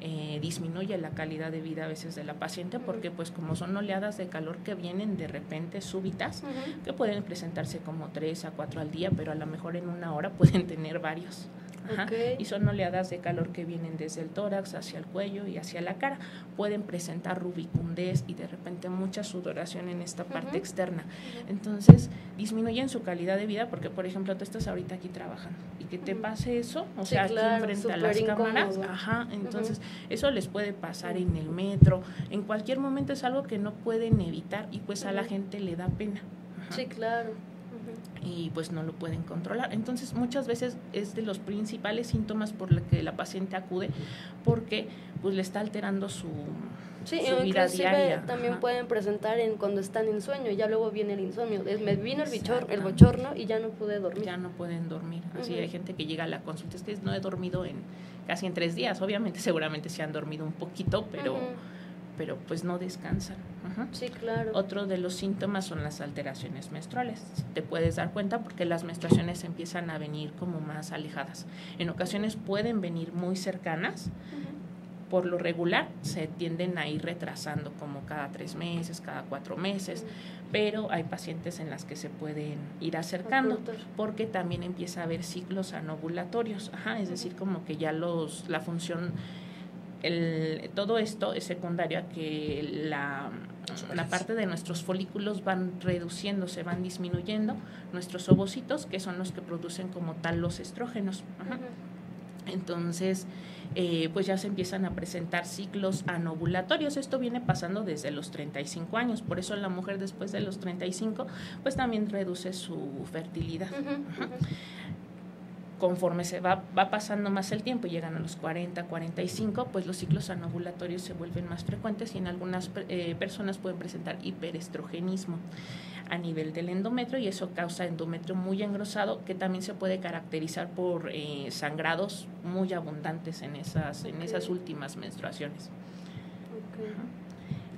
S3: eh, disminuye la calidad de vida a veces de la paciente porque pues como son oleadas de calor que vienen de repente súbitas, que pueden presentarse como 3 a 4 al día, pero a lo mejor en una hora pueden tener varios. Y son oleadas de calor que vienen desde el tórax hacia el cuello y hacia la cara. Pueden presentar rubicundez y de repente mucha sudoración en esta parte externa. Entonces, disminuyen su calidad de vida porque, por ejemplo, tú estás ahorita aquí trabajando y que te pase eso, o sea, aquí frente a las cámaras, ajá, entonces eso les puede pasar en el metro, en cualquier momento es algo que no pueden evitar y pues a la gente le da pena.
S1: Sí, claro
S3: y pues no lo pueden controlar. Entonces muchas veces es de los principales síntomas por los que la paciente acude porque pues le está alterando su,
S1: sí, vida diaria. También pueden presentar en cuando están en sueño, ya luego viene el insomnio. Me vino el, bichor, el bochorno y ya no pude dormir.
S3: Ya no pueden dormir. Así hay gente que llega a la consulta, es que no he dormido en casi en tres días. Obviamente seguramente se han dormido un poquito, pero pero pues no descansan.
S1: Sí, claro.
S3: Otro de los síntomas son las alteraciones menstruales. Te puedes dar cuenta porque las menstruaciones empiezan a venir como más alejadas. En ocasiones pueden venir muy cercanas. Por lo regular se tienden a ir retrasando como cada tres meses, cada cuatro meses, pero hay pacientes en las que se pueden ir acercando porque también empieza a haber ciclos anovulatorios, Ajá, es decir, como que ya los, la función el, todo esto es secundario a que la, la, parte de nuestros folículos van reduciéndose, van disminuyendo, nuestros ovocitos, que son los que producen como tal los estrógenos. Entonces, eh, pues ya se empiezan a presentar ciclos anovulatorios. Esto viene pasando desde los 35 años, por eso la mujer después de los 35, pues también reduce su fertilidad. Conforme se va, va pasando más el tiempo y llegan a los 40, 45, pues los ciclos anovulatorios se vuelven más frecuentes y en algunas eh, personas pueden presentar hiperestrogenismo a nivel del endometrio y eso causa endometrio muy engrosado que también se puede caracterizar por eh, sangrados muy abundantes en esas, en esas últimas menstruaciones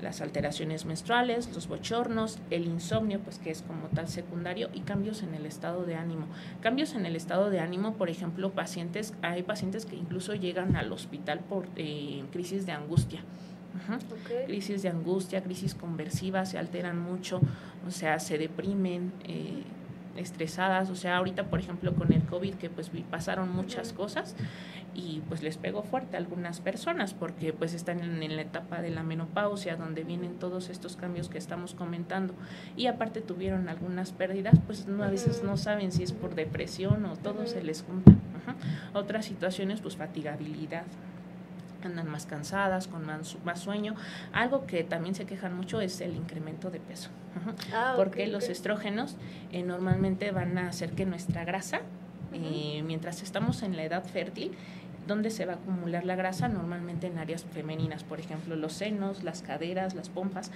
S3: las alteraciones menstruales, los bochornos, el insomnio, pues que es como tal secundario, y cambios en el estado de ánimo. Cambios en el estado de ánimo, por ejemplo, pacientes, hay pacientes que incluso llegan al hospital por eh, crisis de angustia. Crisis de angustia, crisis conversiva, se alteran mucho, o sea, se deprimen. Eh, estresadas, o sea, ahorita por ejemplo con el COVID que pues pasaron muchas cosas y pues les pegó fuerte a algunas personas porque pues están en, la etapa de la menopausia donde vienen todos estos cambios que estamos comentando. Y aparte tuvieron algunas pérdidas, pues no, a veces no saben si es por depresión o todo se les junta. Otras situaciones pues fatigabilidad, andan más cansadas, con más, más, sueño. Algo que también se quejan mucho es el incremento de peso, ah, porque los estrógenos eh, normalmente van a hacer que nuestra grasa, eh, mientras estamos en la edad fértil, ¿Dónde se va a acumular la grasa? Normalmente en áreas femeninas, por ejemplo, los senos, las caderas, las pompas.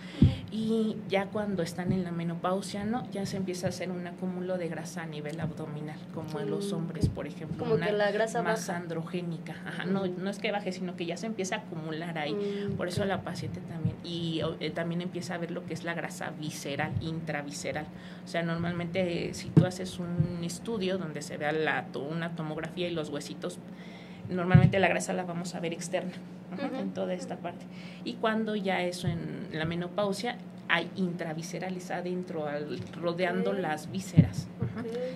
S3: Y ya cuando están en la menopausia, ¿no? Ya se empieza a hacer un acúmulo de grasa a nivel abdominal, como en los hombres, por ejemplo.
S1: Como que la grasa
S3: más androgénica. no, no es que baje, sino que ya se empieza a acumular ahí. Mm, por eso la paciente también. Y eh, también empieza a ver lo que es la grasa visceral, intravisceral. O sea, normalmente si tú haces un estudio donde se vea la, una tomografía y los huesitos normalmente la grasa la vamos a ver externa en toda esta parte. Y cuando ya eso en la menopausia, hay intraviscerales adentro, rodeando las vísceras.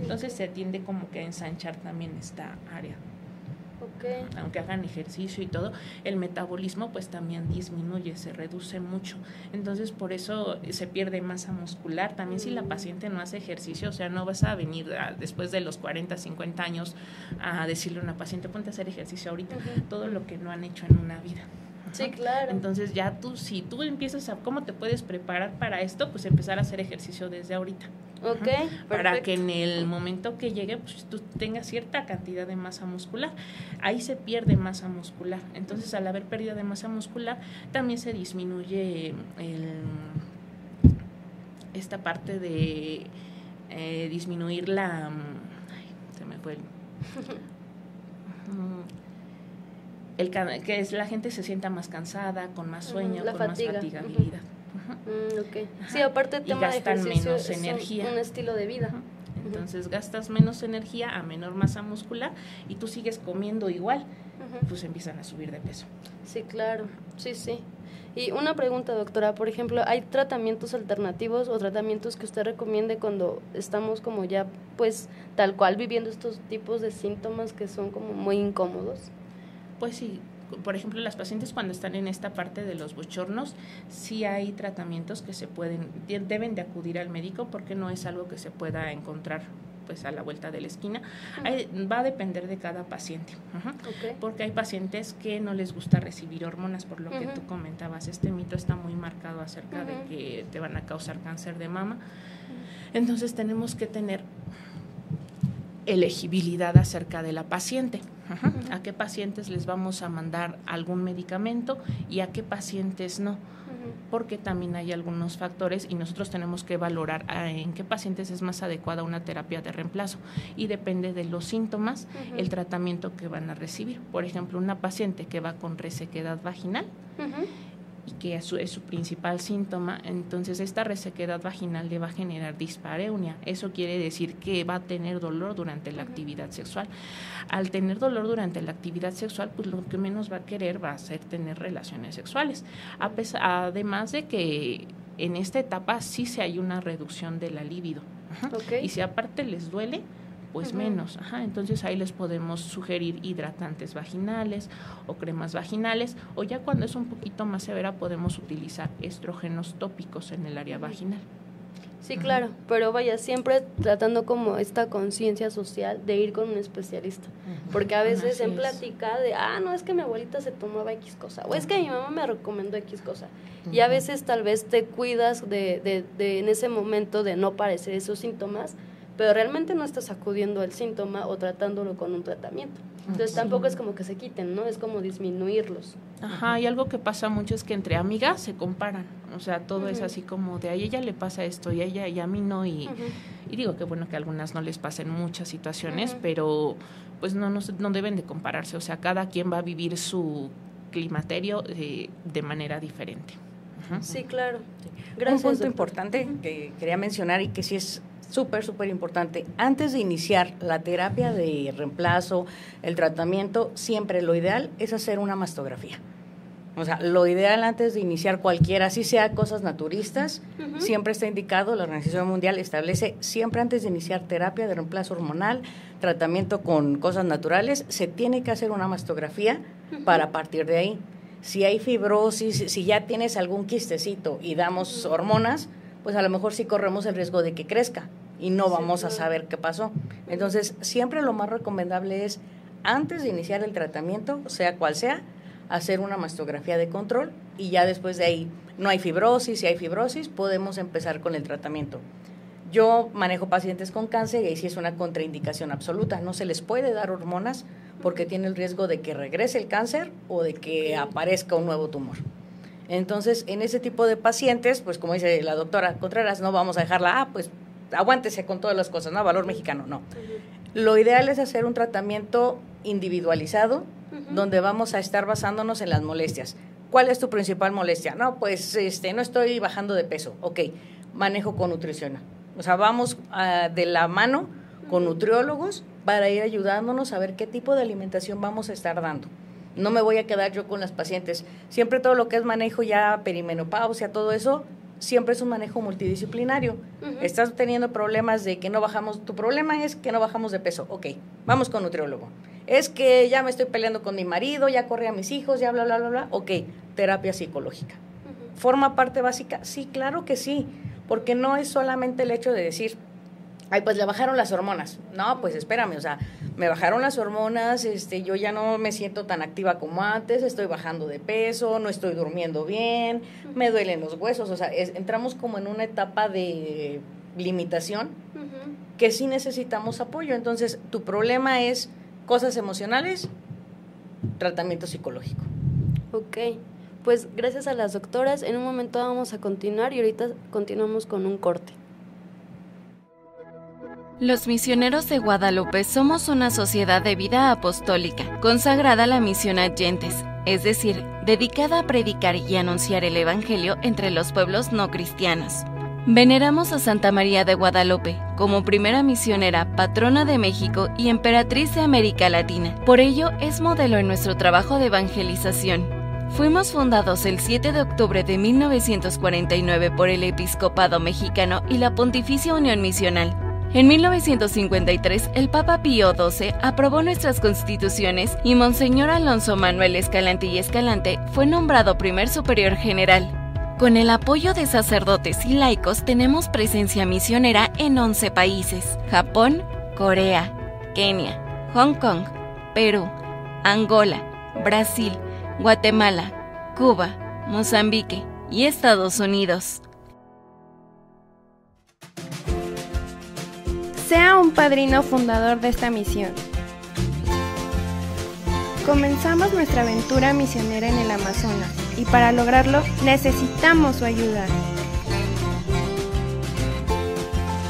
S3: Entonces se tiende como que a ensanchar también esta área. Aunque hagan ejercicio y todo, el metabolismo pues también disminuye, se reduce mucho. Entonces por eso se pierde masa muscular. También si la mm. paciente no hace ejercicio, o sea, no vas a venir después de los 40, 50 años a decirle a una paciente, ponte a hacer ejercicio ahorita, todo lo que no han hecho en una vida.
S1: Sí, claro.
S3: Entonces ya tú, si tú empiezas a cómo te puedes preparar para esto, pues empezar a hacer ejercicio desde ahorita.
S1: Ok,
S3: Para que en el momento que llegue, pues tú tengas cierta cantidad de masa muscular. Ahí se pierde masa muscular. Entonces, al haber pérdida de masa muscular, también se disminuye el, esta parte de eh, disminuir la... se me fue el... el, que es la gente se sienta más cansada, con más sueño, con más fatigabilidad.
S1: Mm, sí, aparte tema y gastan menos energía. Un, estilo de vida.
S3: Entonces gastas menos energía a menor masa muscular y tú sigues comiendo igual, pues empiezan a subir de peso.
S1: Sí, claro, sí, sí. Y una pregunta, doctora, por ejemplo, ¿hay tratamientos alternativos o tratamientos que usted recomiende cuando estamos como ya, pues, tal cual viviendo estos tipos de síntomas que son como muy incómodos?
S3: Pues sí, por ejemplo, las pacientes cuando están en esta parte de los bochornos, sí hay tratamientos que se pueden, deben de acudir al médico porque no es algo que se pueda encontrar pues a la vuelta de la esquina. va a depender de cada paciente, porque hay pacientes que no les gusta recibir hormonas, por lo que tú comentabas. Este mito está muy marcado acerca de que te van a causar cáncer de mama. Entonces tenemos que tener elegibilidad acerca de la paciente. A qué pacientes les vamos a mandar algún medicamento y a qué pacientes no. Porque también hay algunos factores y nosotros tenemos que valorar ah, en qué pacientes es más adecuada una terapia de reemplazo. Y depende de los síntomas el tratamiento que van a recibir. Por ejemplo, una paciente que va con resequedad vaginal y que es su, principal síntoma, entonces esta resequedad vaginal le va a generar dispareunia. Eso quiere decir que va a tener dolor durante la actividad sexual. Al tener dolor durante la actividad sexual, pues lo que menos va a querer va a ser tener relaciones sexuales. además de que en esta etapa sí se hay una reducción de la libido. Y si aparte les duele, pues menos. Ajá, entonces ahí les podemos sugerir hidratantes vaginales o cremas vaginales o ya cuando es un poquito más severa podemos utilizar estrógenos tópicos en el área vaginal.
S1: Sí, claro, pero vaya, siempre tratando como esta conciencia social de ir con un especialista, porque a veces en plática de, ah, no, es que mi abuelita se tomaba X cosa, o es que mi mamá me recomendó X cosa, y a veces tal vez te cuidas de, de, de en ese momento de no parecer esos síntomas, pero realmente no estás acudiendo al síntoma o tratándolo con un tratamiento. Entonces tampoco es como que se quiten, ¿no? Es como disminuirlos.
S3: Ajá, y algo que pasa mucho es que entre amigas se comparan. O sea, todo es así como de a ella le pasa esto y a ella y a mí no. Y, y digo que bueno que a algunas no les pasen muchas situaciones, pero pues no, no, no deben de compararse. O sea, cada quien va a vivir su climaterio eh, de manera diferente.
S1: Sí, claro.
S2: Gracias, Un punto importante que quería mencionar y que sí es súper, súper importante. Antes de iniciar la terapia de reemplazo, el tratamiento, siempre lo ideal es hacer una mastografía. O sea, lo ideal antes de iniciar cualquiera, así sea cosas naturistas, siempre está indicado, la Organización Mundial establece, siempre antes de iniciar terapia de reemplazo hormonal, tratamiento con cosas naturales, se tiene que hacer una mastografía para partir de ahí. Si hay fibrosis, si ya tienes algún quistecito y damos hormonas, pues a lo mejor sí corremos el riesgo de que crezca y no vamos a saber qué pasó. Entonces, siempre lo más recomendable es, antes de iniciar el tratamiento, sea cual sea, hacer una mastografía de control y ya después de ahí no hay fibrosis, si hay fibrosis, podemos empezar con el tratamiento. Yo manejo pacientes con cáncer y ahí sí es una contraindicación absoluta. No se les puede dar hormonas porque tiene el riesgo de que regrese el cáncer o de que aparezca un nuevo tumor. Entonces, en ese tipo de pacientes, pues como dice la doctora Contreras, no vamos a dejarla, ah, pues aguántese con todas las cosas, ¿no? Valor mexicano, no. Lo ideal es hacer un tratamiento individualizado, donde vamos a estar basándonos en las molestias. ¿Cuál es tu principal molestia? No, pues este, no estoy bajando de peso. Ok, manejo con nutrición. O sea, vamos ah, de la mano con nutriólogos para ir ayudándonos a ver qué tipo de alimentación vamos a estar dando no me voy a quedar yo con las pacientes. Siempre todo lo que es manejo ya perimenopausia, todo eso, siempre es un manejo multidisciplinario. Estás teniendo problemas de que no bajamos, tu problema es que no bajamos de peso, ok, vamos con nutriólogo. Es que ya me estoy peleando con mi marido, ya corrí a mis hijos, ya bla, bla, bla, bla, ok, terapia psicológica. ¿Forma parte básica? Sí, claro que sí, porque no es solamente el hecho de decir, ay, pues le bajaron las hormonas. No, pues espérame, o sea, me bajaron las hormonas, este, yo ya no me siento tan activa como antes, estoy bajando de peso, no estoy durmiendo bien, me duelen los huesos, o sea, entramos como en una etapa de limitación que sí necesitamos apoyo. Entonces, tu problema es cosas emocionales, tratamiento psicológico.
S1: Ok, pues gracias a las doctoras, en un momento vamos a continuar y ahorita continuamos con un corte.
S6: Los misioneros de Guadalupe somos una sociedad de vida apostólica, consagrada a la misión adyentes, es decir, dedicada a predicar y anunciar el Evangelio entre los pueblos no cristianos. Veneramos a Santa María de Guadalupe como primera misionera, patrona de México y emperatriz de América Latina. Por ello, es modelo en nuestro trabajo de evangelización. Fuimos fundados el 7 de octubre de 1949 por el Episcopado Mexicano y la Pontificia Unión Misional en 1953, el Papa Pío XII aprobó nuestras constituciones y Monseñor Alonso Manuel Escalante y Escalante fue nombrado primer superior general. Con el apoyo de sacerdotes y laicos tenemos presencia misionera en 11 países, Japón, Corea, Kenia, Hong Kong, Perú, Angola, Brasil, Guatemala, Cuba, Mozambique y Estados Unidos.
S4: Sea un padrino fundador de esta misión. Comenzamos nuestra aventura misionera en el Amazonas y para lograrlo necesitamos su ayuda.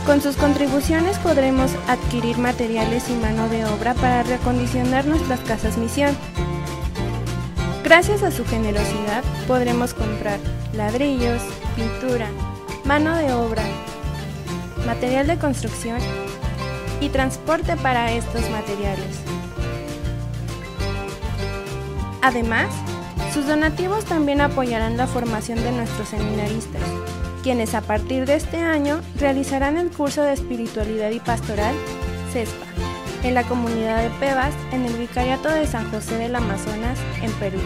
S4: Con sus contribuciones podremos adquirir materiales y mano de obra para recondicionar nuestras casas misión. Gracias a su generosidad podremos comprar ladrillos, pintura, mano de obra, material de construcción y transporte para estos materiales. Además, sus donativos también apoyarán la formación de nuestros seminaristas, quienes a partir de este año realizarán el curso de espiritualidad y pastoral CESPA en la comunidad de Pebas en el Vicariato de San José del Amazonas en Perú.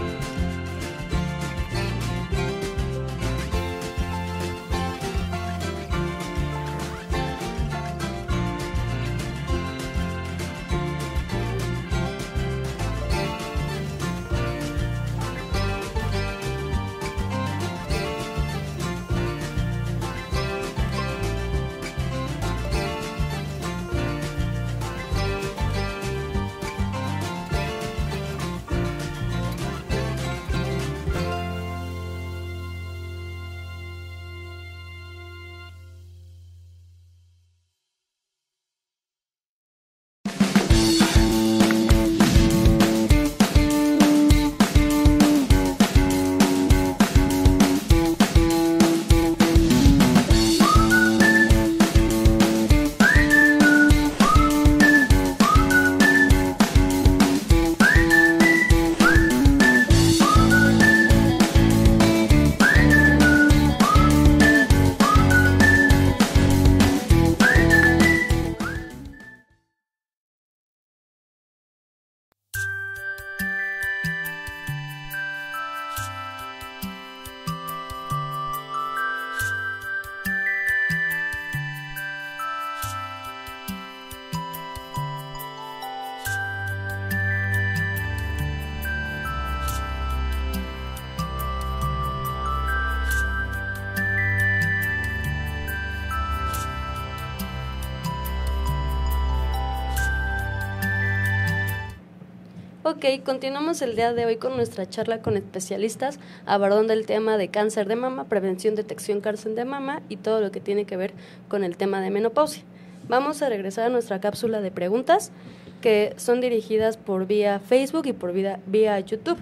S1: Ok, continuamos el día de hoy con nuestra charla con especialistas abordando el tema de cáncer de mama, prevención, detección cáncer de mama y todo lo que tiene que ver con el tema de menopausia. Vamos a regresar a nuestra cápsula de preguntas que son dirigidas por vía Facebook y por vía, vía YouTube.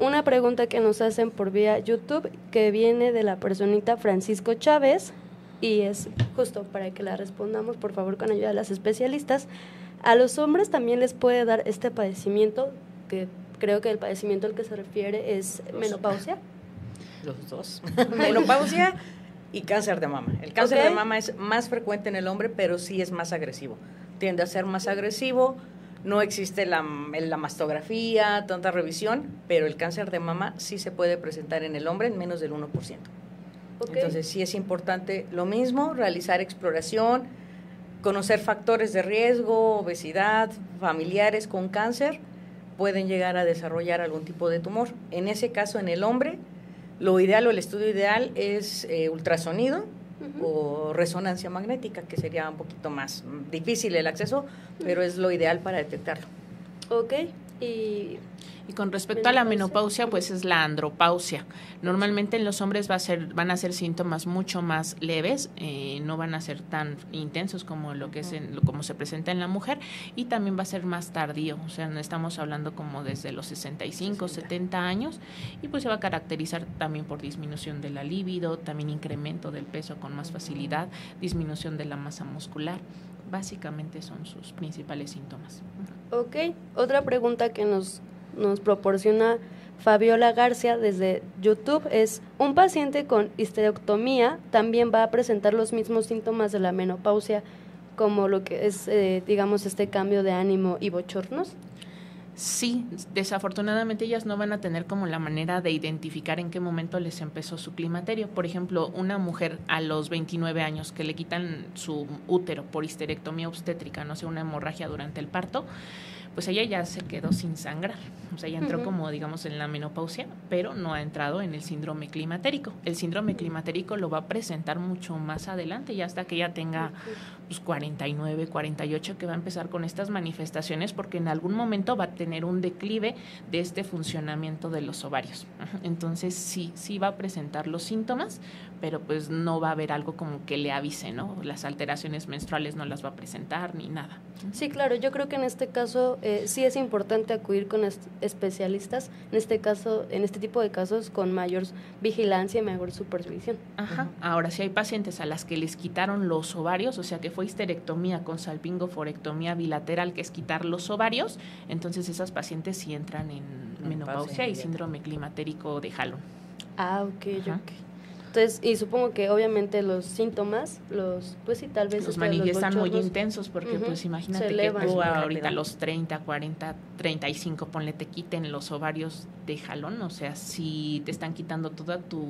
S1: Una pregunta que nos hacen por vía YouTube que viene de la personita Francisco Chávez y es justo para que la respondamos, por favor, con ayuda de las especialistas. A los hombres también les puede dar este padecimiento, que creo que el padecimiento al que se refiere es menopausia.
S2: Los dos. menopausia y cáncer de mama. El cáncer de mama es más frecuente en el hombre, pero sí es más agresivo. Tiende a ser más agresivo, no existe la, la, mastografía, tanta revisión, pero el cáncer de mama sí se puede presentar en el hombre en menos del 1%. Entonces sí es importante lo mismo, realizar exploración, conocer factores de riesgo, obesidad, familiares con cáncer, pueden llegar a desarrollar algún tipo de tumor. En ese caso, en el hombre, lo ideal o el estudio ideal es eh, ultrasonido o resonancia magnética, que sería un poquito más difícil el acceso, pero es lo ideal para detectarlo.
S1: Ok, y
S3: y con respecto a la menopausia, pues es la andropausia. Normalmente en los hombres va a ser, van a ser síntomas mucho más leves, eh, no van a ser tan intensos como lo que es como se presenta en la mujer, y también va a ser más tardío. O sea, no estamos hablando como desde los 65, 70 años, y pues se va a caracterizar también por disminución de la libido, también incremento del peso con más facilidad, disminución de la masa muscular básicamente son sus principales síntomas.
S1: Ok, otra pregunta que nos nos proporciona Fabiola García desde YouTube es, un paciente con histerectomía también va a presentar los mismos síntomas de la menopausia como lo que es, eh, digamos, este cambio de ánimo y bochornos.
S3: Sí, desafortunadamente ellas no van a tener como la manera de identificar en qué momento les empezó su climaterio. Por ejemplo, una mujer a los 29 años que le quitan su útero por histerectomía obstétrica, no sé, una hemorragia durante el parto, pues ella ya se quedó sin sangrar. O sea, ya entró como, digamos, en la menopausia, pero no ha entrado en el síndrome climatérico. El síndrome climatérico lo va a presentar mucho más adelante, ya hasta que ella tenga pues, 49, 48, que va a empezar con estas manifestaciones, porque en algún momento va a tener un declive de este funcionamiento de los ovarios. Entonces, sí, sí va a presentar los síntomas, pero pues no va a haber algo como que le avise, ¿no? Las alteraciones menstruales no las va a presentar ni nada.
S1: Sí, claro, yo creo que en este caso eh, sí es importante acudir con especialistas, en este caso, en este tipo de casos con mayor vigilancia y mayor supervisión.
S3: Ajá. Ahora, si hay pacientes a las que les quitaron los ovarios, o sea que fue histerectomía con salpingoforectomía bilateral, que es quitar los ovarios, entonces esas pacientes sí entran en menopausia y síndrome climatérico de Hallon.
S1: Ah, ok, ok. Entonces, y supongo que obviamente los síntomas, los, pues sí, tal vez...
S3: Los manifiestan muy intensos porque, pues imagínate que tú ahorita los 30, 40, 35, ponle, te quiten los ovarios de jalón, o sea, si te están quitando toda tu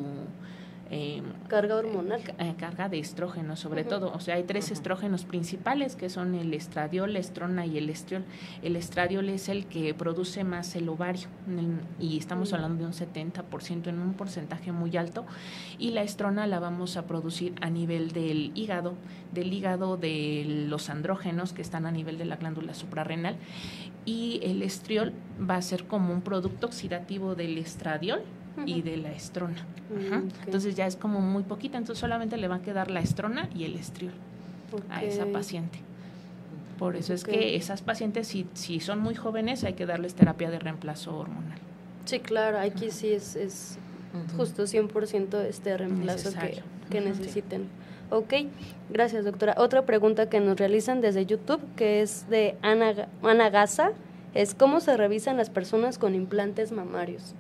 S1: eh, carga hormonal.
S3: Eh, carga de estrógenos, sobre todo. O sea, hay tres estrógenos principales que son el estradiol, la estrona y el estriol. El estradiol es el que produce más el ovario y estamos hablando de un 70% en un porcentaje muy alto. Y la estrona la vamos a producir a nivel del hígado, del hígado de los andrógenos que están a nivel de la glándula suprarrenal. Y el estriol va a ser como un producto oxidativo del estradiol y de la estrona. Mm, entonces ya es como muy poquita, entonces solamente le va a quedar la estrona y el estriol a esa paciente. Por eso es que esas pacientes, si, si son muy jóvenes, hay que darles terapia de reemplazo hormonal.
S1: Sí, claro, aquí sí es, es justo 100% este reemplazo que, que, necesiten. Ok, gracias doctora. Otra pregunta que nos realizan desde YouTube, que es de Ana, Ana Gaza, es cómo se revisan las personas con implantes mamarios.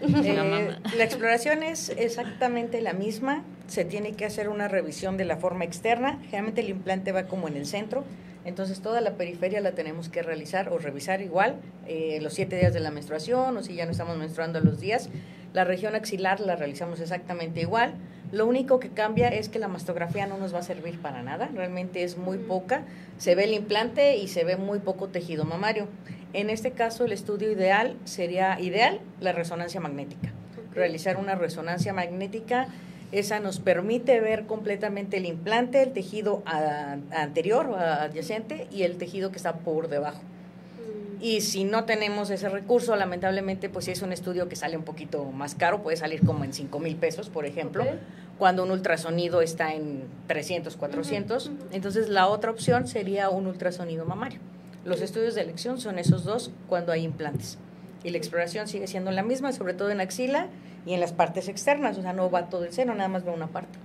S2: Eh, la exploración es exactamente la misma. Se tiene que hacer una revisión de la forma externa. Generalmente el implante va como en el centro. Entonces toda la periferia la tenemos que realizar o revisar igual eh, los siete días de la menstruación o si ya no estamos menstruando a los días. La región axilar la realizamos exactamente igual. Lo único que cambia es que la mastografía no nos va a servir para nada. Realmente es muy poca. Se ve el implante y se ve muy poco tejido mamario. En este caso, el estudio ideal sería ideal la resonancia magnética. Realizar una resonancia magnética, esa nos permite ver completamente el implante, el tejido anterior o adyacente y el tejido que está por debajo. Y si no tenemos ese recurso, lamentablemente, pues si es un estudio que sale un poquito más caro, puede salir como en 5 mil pesos, por ejemplo, cuando un ultrasonido está en 300, 400. Entonces, la otra opción sería un ultrasonido mamario. Los estudios de elección son esos dos cuando hay implantes. Y la exploración sigue siendo la misma, sobre todo en axila y en las partes externas, o sea, no va todo el seno, nada más va una parte.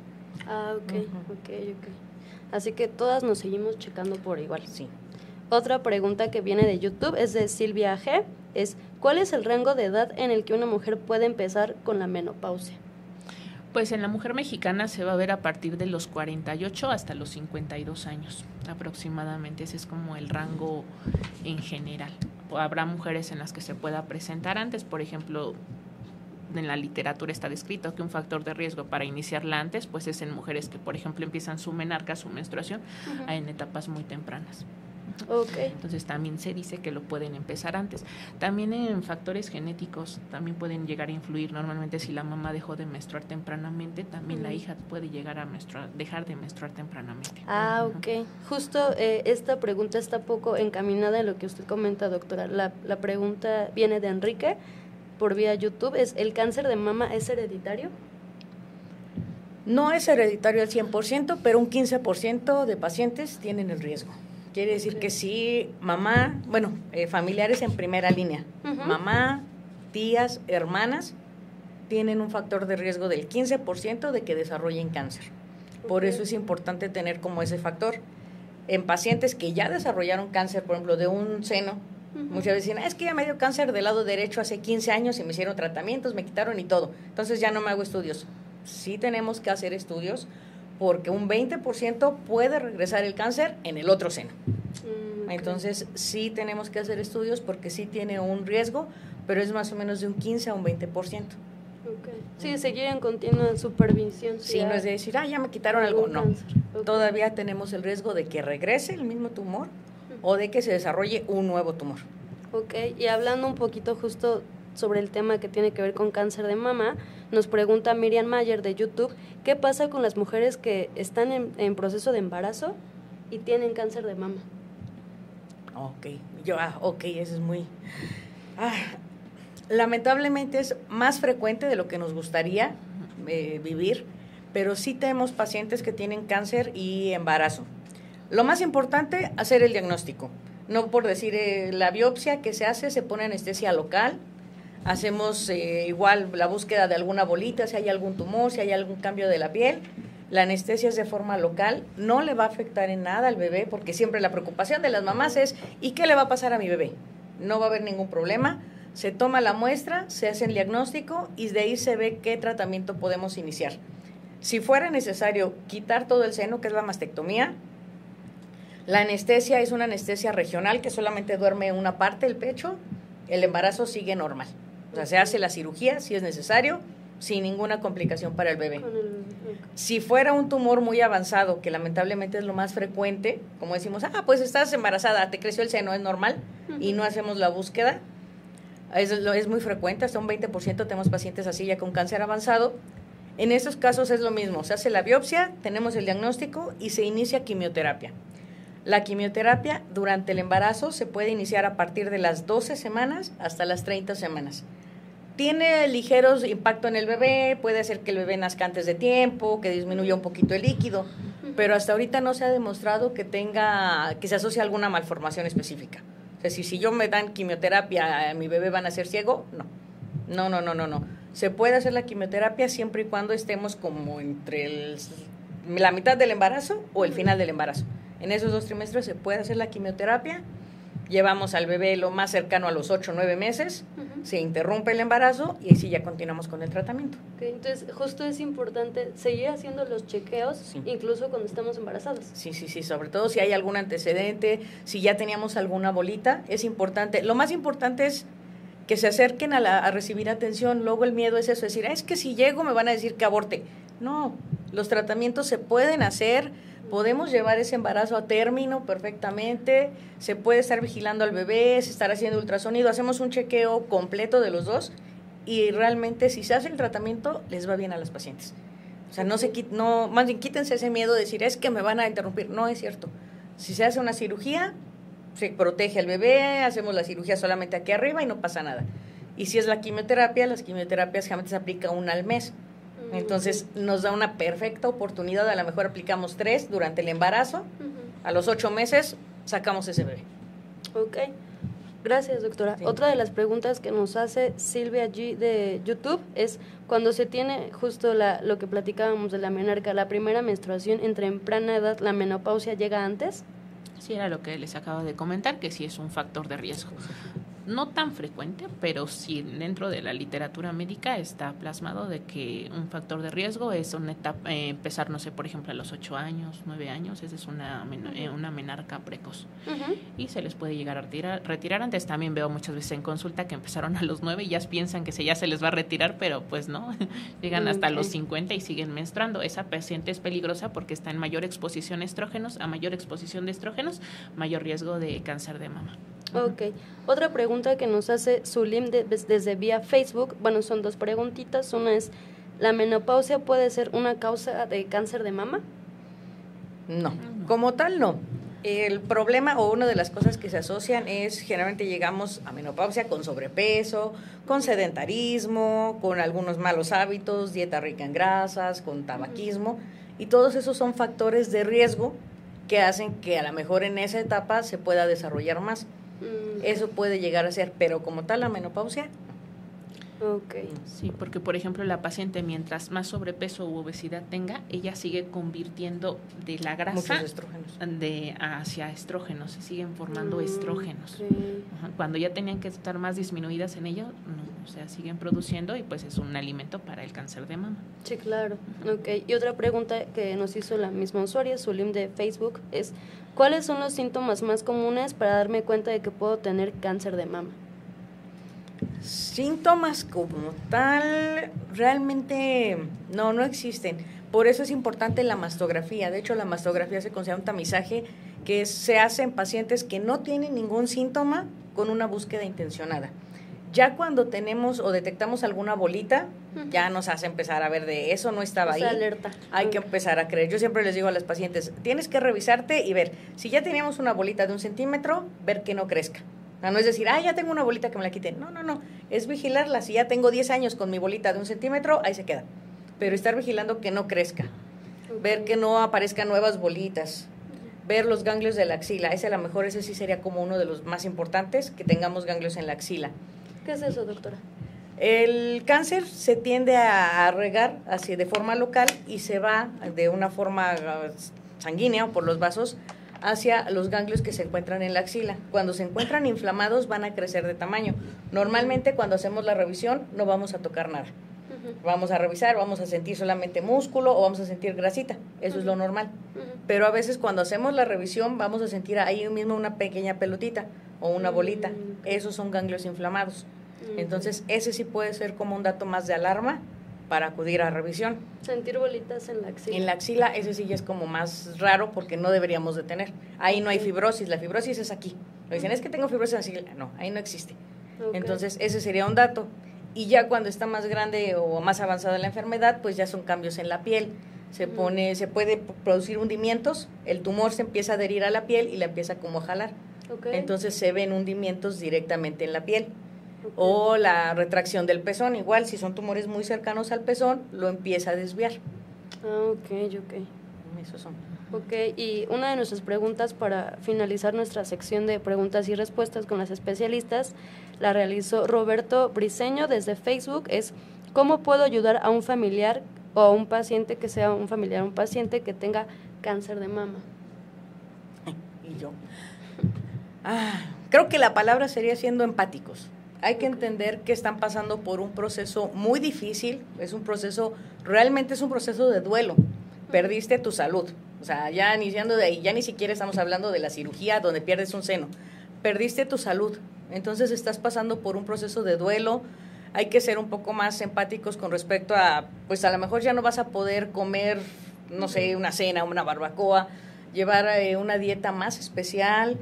S1: Ah, ok, ok, ok. Así que todas nos seguimos checando por igual.
S2: Sí.
S1: Otra pregunta que viene de YouTube es de Silvia G. Es, ¿cuál es el rango de edad en el que una mujer puede empezar con la menopausia?
S3: Pues en la mujer mexicana se va a ver a partir de los 48 hasta los 52 años aproximadamente. Ese es como el rango en general. Habrá mujeres en las que se pueda presentar antes, por ejemplo, en la literatura está descrito que un factor de riesgo para iniciarla antes, pues es en mujeres que, por ejemplo, empiezan su menarca, su menstruación, en etapas muy tempranas. Entonces también se dice que lo pueden empezar antes. También en factores genéticos también pueden llegar a influir. Normalmente si la mamá dejó de menstruar tempranamente, también la hija puede llegar a menstruar, dejar de menstruar tempranamente.
S1: Ah, ok. Justo eh, esta pregunta está poco encaminada en lo que usted comenta, doctora. La, la pregunta viene de Enrique por vía YouTube. Es, ¿el cáncer de mama es hereditario?
S2: No es hereditario al 100%, pero un 15% de pacientes tienen el riesgo. Quiere decir que sí, mamá, bueno, eh, familiares en primera línea,
S1: Ujú.
S2: mamá, tías, hermanas, tienen un factor de riesgo del 15% de que desarrollen cáncer. Por
S1: Ok.
S2: eso es importante tener como ese factor. En pacientes que ya desarrollaron cáncer, por ejemplo, de un seno,
S1: Ujú.
S2: muchas veces dicen, "Ah, es que ya me dio cáncer del lado derecho hace 15 años y me hicieron tratamientos, me quitaron y todo. Entonces ya no me hago estudios. Sí tenemos que hacer estudios porque un 20% puede regresar el cáncer en el otro seno.
S1: Mm.
S2: Entonces sí tenemos que hacer estudios porque sí tiene un riesgo, pero es más o menos de un 15 a un 20%.
S1: Ok. Sí, seguir en continua supervisión.
S2: Sí,
S1: ya
S2: no es de decir, ah, ya me quitaron algo, no. Todavía tenemos el riesgo de que regrese el mismo tumor o de que se desarrolle un nuevo tumor.
S1: Ok, y hablando un poquito justo sobre el tema que tiene que ver con cáncer de mama, nos pregunta Miriam Mayer de YouTube, ¿qué pasa con las mujeres que están en, proceso de embarazo y tienen cáncer de mama?
S2: Ok, yo, ah, ok, eso es muy... ah, lamentablemente es más frecuente de lo que nos gustaría eh, vivir, pero sí tenemos pacientes que tienen cáncer y embarazo. Lo más importante, hacer el diagnóstico. No por decir, eh, la biopsia que se hace, se pone anestesia local, hacemos eh, igual la búsqueda de alguna bolita, si hay algún tumor, si hay algún cambio de la piel. La anestesia es de forma local, no le va a afectar en nada al bebé, porque siempre la preocupación de las mamás es, ¿y qué le va a pasar a mi bebé? No va a haber ningún problema. Se toma la muestra, se hace el diagnóstico y de ahí se ve qué tratamiento podemos iniciar. Si fuera necesario quitar todo el seno, que es la mastectomía, la anestesia es una anestesia regional que solamente duerme una parte del pecho, el embarazo sigue normal. O sea, se hace la cirugía si es necesario, sin ninguna complicación para el bebé. Si fuera un tumor muy avanzado, que lamentablemente es lo más frecuente, como decimos, ah, pues estás embarazada, te creció el seno, es normal, y no hacemos la búsqueda, es, es muy frecuente, hasta un 20% tenemos pacientes así ya con cáncer avanzado. En estos casos es lo mismo, se hace la biopsia, tenemos el diagnóstico y se inicia quimioterapia. La quimioterapia durante el embarazo se puede iniciar a partir de las 12 semanas hasta las 30 semanas. Tiene ligeros impacto en el bebé, puede hacer que el bebé nazca antes de tiempo, que disminuya un poquito el líquido, pero hasta ahorita no se ha demostrado que tenga, que se asocie a alguna malformación específica. O sea, si, si yo me dan quimioterapia, mi bebé van a ser ciego, no. No, no, no, no, no. Se puede hacer la quimioterapia siempre y cuando estemos como entre el- la mitad del embarazo o el final del embarazo. En esos dos trimestres se puede hacer la quimioterapia. Llevamos al bebé lo más cercano a los 8 o 9 meses, se interrumpe el embarazo y así ya continuamos con el tratamiento.
S1: Entonces, justo es importante seguir haciendo los chequeos,
S2: Sí.
S1: incluso cuando estamos embarazadas.
S2: Sí, sí, sí, sobre todo si hay algún antecedente, si ya teníamos alguna bolita, es importante. Lo más importante es que se acerquen a, la- a recibir atención. Luego el miedo es eso, decir, "Ah, es que si llego me van a decir que aborte. No, los tratamientos se pueden hacer, podemos llevar ese embarazo a término perfectamente, se puede estar vigilando al bebé, se estar haciendo ultrasonido, hacemos un chequeo completo de los dos y realmente si se hace el tratamiento les va bien a las pacientes. O sea, no se no, más bien quítense ese miedo de decir es que me van a interrumpir. No es cierto. Si se hace una cirugía, se protege al bebé, hacemos la cirugía solamente aquí arriba y no pasa nada. Y si es la quimioterapia, las quimioterapias generalmente se aplica una al mes. Entonces nos da una perfecta oportunidad, a lo mejor aplicamos tres durante el embarazo, a los ocho meses sacamos ese bebé.
S1: Ok. Gracias, doctora.
S2: Sí.
S1: Otra de las preguntas que nos hace Silvia G de YouTube es cuando se tiene justo la, lo que platicábamos de la menarca, la primera menstruación en temprana edad, ¿la menopausia llega antes?
S3: Sí, era lo que les acabo de comentar, que sí es un factor de riesgo. No tan frecuente, pero sí dentro de la literatura médica está plasmado de que un factor de riesgo es una etapa, eh, empezar, no sé, por ejemplo, a los 8 años, 9 años, esa es una, eh, una menarca precoz. Y se les puede llegar a retirar, retirar antes. También veo muchas veces en consulta que empezaron a los 9 y ya piensan que se, ya se les va a retirar, pero pues no, llegan hasta los
S1: Ok.
S3: 50 y siguen menstruando. Esa paciente es peligrosa porque está en mayor exposición a estrógenos, a mayor exposición de estrógenos, mayor riesgo de cáncer de mama.
S1: Ok. Otra pregunta que nos hace Zulim de- des- desde vía Facebook, bueno, son dos preguntitas. Una es, ¿la menopausia puede ser una causa de cáncer de mama?
S2: No, como tal no. El problema o una de las cosas que se asocian es generalmente llegamos a menopausia con sobrepeso, con sedentarismo, con algunos malos hábitos, dieta rica en grasas, con tabaquismo y todos esos son factores de riesgo que hacen que a lo mejor en esa etapa se pueda desarrollar más. Eso puede llegar a ser, pero como tal la menopausia,
S1: Ok.
S3: Sí, porque por ejemplo la paciente mientras más sobrepeso u obesidad tenga, ella sigue convirtiendo de la grasa
S2: estrógenos.
S3: de hacia estrógenos, se siguen formando
S1: Mm,
S3: estrógenos. Ajá, Cuando ya tenían que estar más disminuidas en ello, no, o sea, siguen produciendo y pues es un alimento para el cáncer de mama.
S1: Sí, claro. Ok. Y otra pregunta que nos hizo la misma usuaria, Zulim de Facebook, es ¿cuáles son los síntomas más comunes para darme cuenta de que puedo tener cáncer de mama?
S2: Síntomas como tal, realmente no, no existen. Por eso es importante la mastografía. De hecho, la mastografía se considera un tamizaje que se hace en pacientes que no tienen ningún síntoma con una búsqueda intencionada. Ya cuando tenemos o detectamos alguna bolita, ya nos hace empezar a ver de eso no estaba
S1: O sea,
S2: ahí.
S1: alerta.
S2: Hay que empezar a creer. Yo siempre les digo a las pacientes, tienes que revisarte y ver, si ya teníamos una bolita de un centímetro, ver que no crezca. O sea, no es decir, ah, ya tengo una bolita que me la quiten. No, no, no. Es vigilarla. Si ya tengo 10 años con mi bolita de un centímetro, ahí se queda. Pero estar vigilando que no crezca. Ver que no aparezcan nuevas bolitas. Ver los ganglios de la axila. Ese a lo mejor, ese sí sería como uno de los más importantes, que tengamos ganglios en la axila.
S1: ¿Qué es eso, doctora?
S2: El cáncer se tiende a, regar así de forma local y se va de una forma ah, sanguínea o por los vasos hacia los ganglios que se encuentran en la axila. Cuando se encuentran inflamados van a crecer de tamaño. Normalmente cuando hacemos la revisión no vamos a tocar nada. Vamos a revisar, vamos a sentir solamente músculo o vamos a sentir grasita. Eso es lo normal. Pero a veces cuando hacemos la revisión vamos a sentir ahí mismo una pequeña pelotita o una bolita.
S1: Mm,
S2: Esos son ganglios inflamados. Entonces, ese sí puede ser como un dato más de alarma para acudir a revisión.
S1: Sentir bolitas en la axila.
S2: En la axila, ese sí ya es como más raro porque no deberíamos de tener. Ahí no hay fibrosis, la fibrosis es aquí. Lo dicen, es que tengo fibrosis en la axila. No, ahí no existe. Entonces, ese sería un dato. Y ya cuando está más grande o más avanzada la enfermedad, pues ya son cambios en la piel. Se
S1: Mm.
S2: pone, se puede producir hundimientos, el tumor se empieza a adherir a la piel y la empieza como a jalar. Entonces se ven hundimientos directamente en la piel. O la retracción del pezón, igual, si son tumores muy cercanos al pezón, lo empieza a desviar.
S1: Ah, ok, ok.
S2: Esos son.
S1: Ok, y una de nuestras preguntas para finalizar nuestra sección de preguntas y respuestas con las especialistas la realizó Roberto Briseño desde Facebook. Es ¿cómo puedo ayudar a un familiar o a un paciente que sea un familiar, un paciente que tenga cáncer de mama?
S2: Y yo. Ah, creo que la palabra sería siendo empáticos. Hay que entender que están pasando por un proceso muy difícil, es un proceso, realmente es un proceso de duelo. Perdiste tu salud. O sea, ya iniciando de ahí, ya ni siquiera estamos hablando de la cirugía donde pierdes un seno. Perdiste tu salud. Entonces estás pasando por un proceso de duelo. Hay que ser un poco más empáticos con respecto a, pues a lo mejor ya no vas a poder comer, no sé, una cena, una barbacoa, llevar eh, una dieta más especial,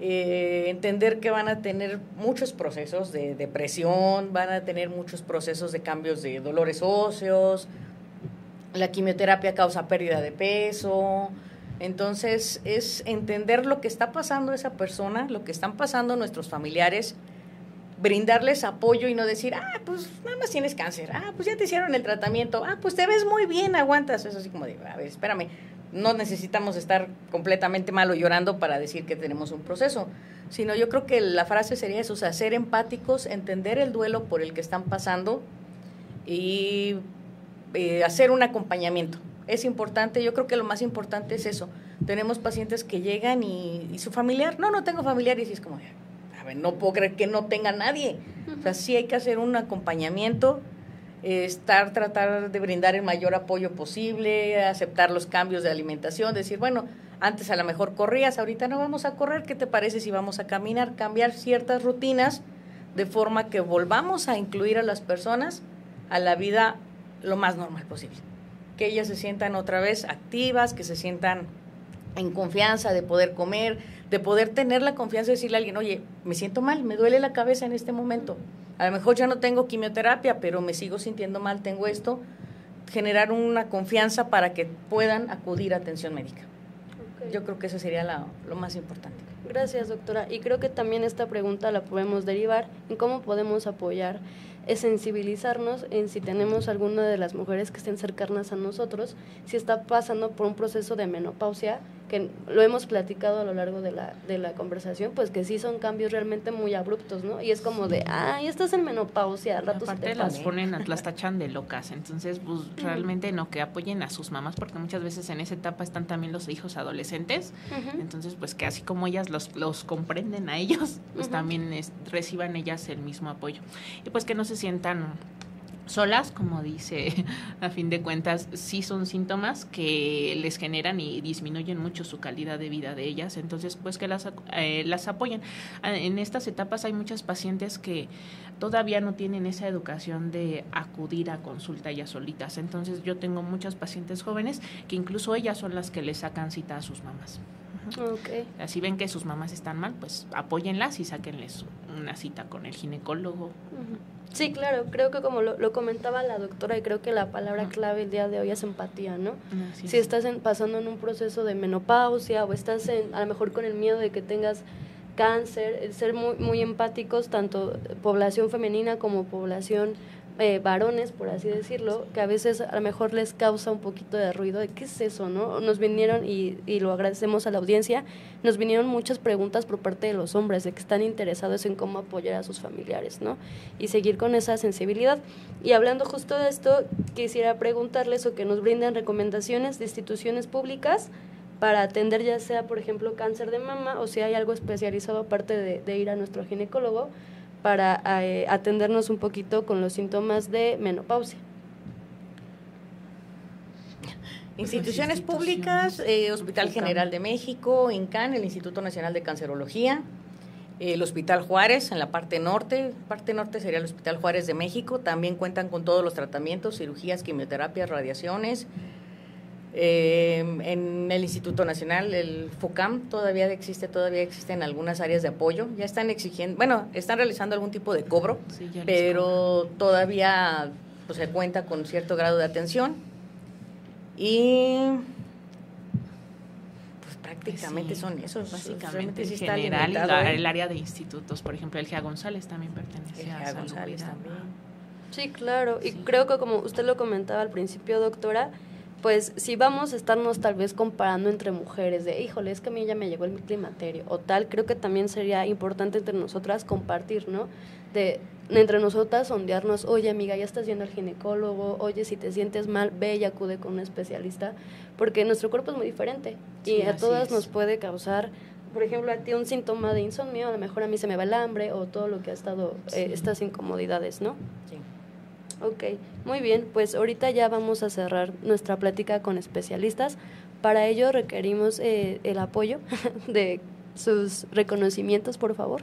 S2: eh, entender que van a tener muchos procesos de depresión, van a tener muchos procesos de cambios de dolores óseos, la quimioterapia causa pérdida de peso, Entonces es entender lo que está pasando esa persona, lo que están pasando nuestros familiares, brindarles apoyo y no decir, ah, pues nada más tienes cáncer, ah, pues ya te hicieron el tratamiento, ah, pues te ves muy bien, aguantas. Es así como de, a ver, espérame, no necesitamos estar completamente malo llorando para decir que tenemos un proceso, sino yo creo que la frase sería eso, o ser empáticos, entender el duelo por el que están pasando y eh, hacer un acompañamiento. Es importante, yo creo que lo más importante es eso. Tenemos pacientes que llegan y, y su familiar, no, no tengo familiar y es como, no puedo creer que no tenga nadie. O sea, sí hay que hacer un acompañamiento, estar, tratar de brindar el mayor apoyo posible, aceptar los cambios de alimentación, decir, bueno, antes a lo mejor corrías, ahorita no vamos a correr, ¿qué te parece si vamos a caminar? Cambiar ciertas rutinas de forma que volvamos a incluir a las personas a la vida lo más normal posible. Que ellas se sientan otra vez activas, que se sientan en confianza de poder comer, de poder tener la confianza de decirle a alguien, oye, me siento mal, me duele la cabeza en este momento. A lo mejor ya no tengo quimioterapia, pero me sigo sintiendo mal, tengo esto. Generar una confianza para que puedan acudir a atención médica. Yo creo que eso sería lo más importante.
S1: Gracias, doctora. Y creo que también esta pregunta la podemos derivar en cómo podemos apoyar es sensibilizarnos en si tenemos alguna de las mujeres que estén cercanas a nosotros, si está pasando por un proceso de menopausia, que lo hemos platicado a lo largo de la, de la conversación, pues que sí son cambios realmente muy abruptos, ¿no? Y es como de, ya estás en menopausia, al rato
S3: Aparte las ponen, las tachan de locas, entonces pues realmente no, que apoyen a sus mamás, porque muchas veces en esa etapa están también los hijos adolescentes, entonces pues que así como ellas los, los comprenden a ellos, pues también reciban ellas el mismo apoyo. Y pues que no se sientan solas, como dice, a fin de cuentas, sí son síntomas que les generan y disminuyen mucho su calidad de vida de ellas, entonces pues que las, eh, las apoyen. Ah, en estas etapas hay muchas pacientes que todavía no tienen esa educación de acudir a consulta ellas solitas, entonces yo tengo muchas pacientes jóvenes que incluso ellas son las que les sacan cita a sus mamás. Okay. Así ven que sus mamás están mal, pues apóyenlas y sáquenles una cita con el ginecólogo.
S1: Sí, claro, creo que como lo, comentaba la doctora y creo que la palabra clave el día de hoy es empatía, ¿no? si estás pasando en un proceso de menopausia o estás en, a lo mejor con el miedo de que tengas cáncer, ser muy, muy empáticos, tanto población femenina como población eh, varones, por así decirlo, que a veces a lo mejor les causa un poquito de ruido de qué es eso, ¿no? Nos vinieron, y, y lo agradecemos a la audiencia, nos vinieron muchas preguntas por parte de los hombres, de que están interesados en cómo apoyar a sus familiares, ¿no? Y seguir con esa sensibilidad. Y hablando justo de esto, quisiera preguntarles o que nos brinden recomendaciones de instituciones públicas para atender ya sea, por ejemplo, cáncer de mama o si hay algo especializado aparte de, de ir a nuestro ginecólogo para eh, atendernos un poquito con los síntomas de menopausia.
S2: Instituciones públicas, eh, Hospital General de México, INCAN, el Instituto Nacional de Cancerología, el Hospital Juárez en la parte norte, parte norte sería el Hospital Juárez de México, también cuentan con todos los tratamientos, cirugías, quimioterapias, radiaciones. Eh, en el Instituto Nacional, el FOCAM, todavía existe, todavía existen algunas áreas de apoyo. Ya están exigiendo, bueno, están realizando algún tipo de cobro, pero todavía pues, se cuenta con cierto grado de atención. Y pues prácticamente son esos,
S3: básicamente. en general, el área de institutos, por ejemplo, el GEA González también pertenece a González también.
S1: Sí, claro, y creo que como usted lo comentaba al principio, doctora, pues si vamos a estarnos tal vez comparando entre mujeres de, híjole, es que a mí ya me llegó el climaterio o tal, creo que también sería importante entre nosotras compartir, ¿no? De entre nosotras sondearnos, oye amiga, ya estás yendo al ginecólogo, oye, si te sientes mal, ve y acude con un especialista, porque nuestro cuerpo es muy diferente y a todas nos puede causar por ejemplo, a ti un síntoma de insomnio, a lo mejor a mí se me va el hambre o todo lo que ha estado, eh, estas incomodidades, ¿no? Sí. Ok, muy bien, pues ahorita ya vamos a cerrar nuestra plática con especialistas. Para ello requerimos eh, el apoyo de sus reconocimientos, por favor.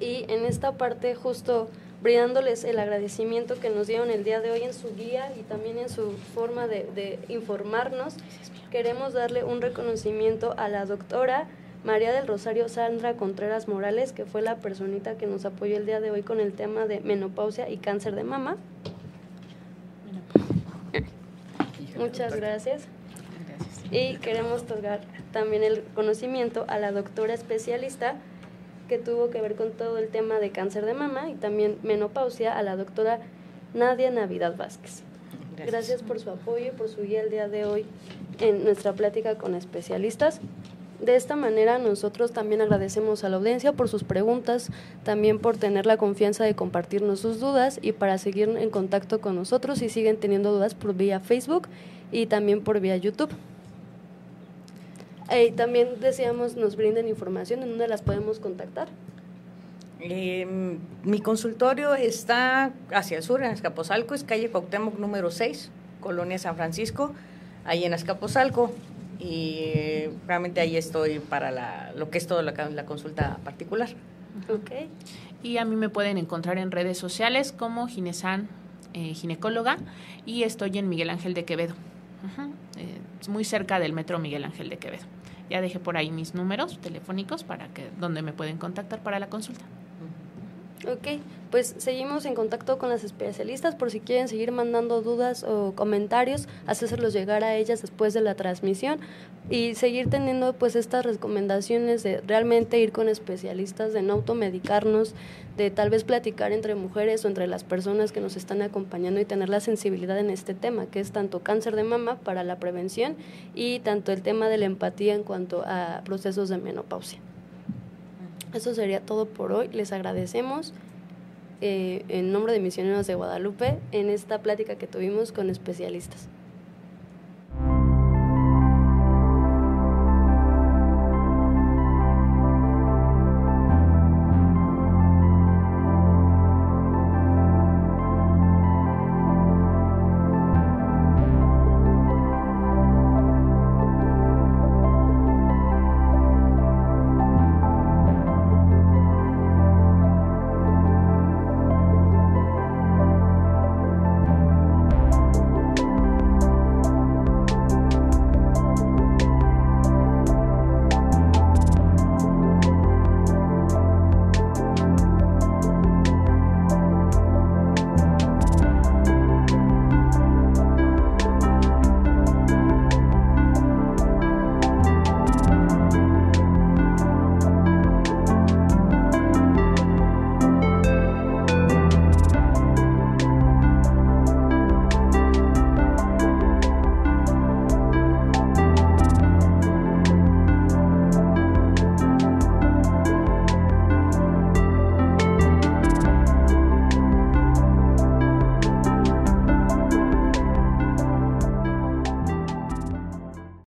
S1: Y en esta parte justo brindándoles el agradecimiento que nos dieron el día de hoy en su guía y también en su forma de, de informarnos, queremos darle un reconocimiento a la doctora María del Rosario Sandra Contreras Morales, que fue la personita que nos apoyó el día de hoy con el tema de menopausia y cáncer de mama. Muchas gracias.
S7: Gracias.
S1: Y queremos otorgar también el conocimiento a la doctora especialista que tuvo que ver con todo el tema de cáncer de mama y también menopausia, a la doctora Nadia Navidad Vázquez. Gracias. por su apoyo y por su guía el día de hoy en nuestra plática con especialistas. De esta manera nosotros también agradecemos a la audiencia por sus preguntas, también por tener la confianza de compartirnos sus dudas y para seguir en contacto con nosotros si siguen teniendo dudas por vía Facebook y también por vía YouTube. Eh, también deseamos nos brinden información en donde las podemos contactar.
S2: Eh, mi consultorio está hacia el sur, en Azcapotzalco, es calle Cuauhtémoc número 6, Colonia San Francisco, ahí en Azcapotzalco. Y eh, realmente ahí estoy para la, lo que es toda la, consulta particular.
S1: Ok.
S7: Y a mí me pueden encontrar en redes sociales como Ginesan eh, Ginecóloga y estoy en Miguel Ángel de Quevedo. Es muy cerca del metro Miguel Ángel de Quevedo. Ya dejé por ahí mis números telefónicos para que donde me pueden contactar para la consulta.
S1: Ok, pues seguimos en contacto con las especialistas por si quieren seguir mandando dudas o comentarios, hacérselos llegar a ellas después de la transmisión y seguir teniendo pues estas recomendaciones de realmente ir con especialistas, de no automedicarnos, de tal vez platicar entre mujeres o entre las personas que nos están acompañando y tener la sensibilidad en este tema, que es tanto cáncer de mama para la prevención y tanto el tema de la empatía en cuanto a procesos de menopausia. Eso sería todo por hoy. Les agradecemos eh, en nombre de Misioneros de Guadalupe en esta plática que tuvimos con especialistas.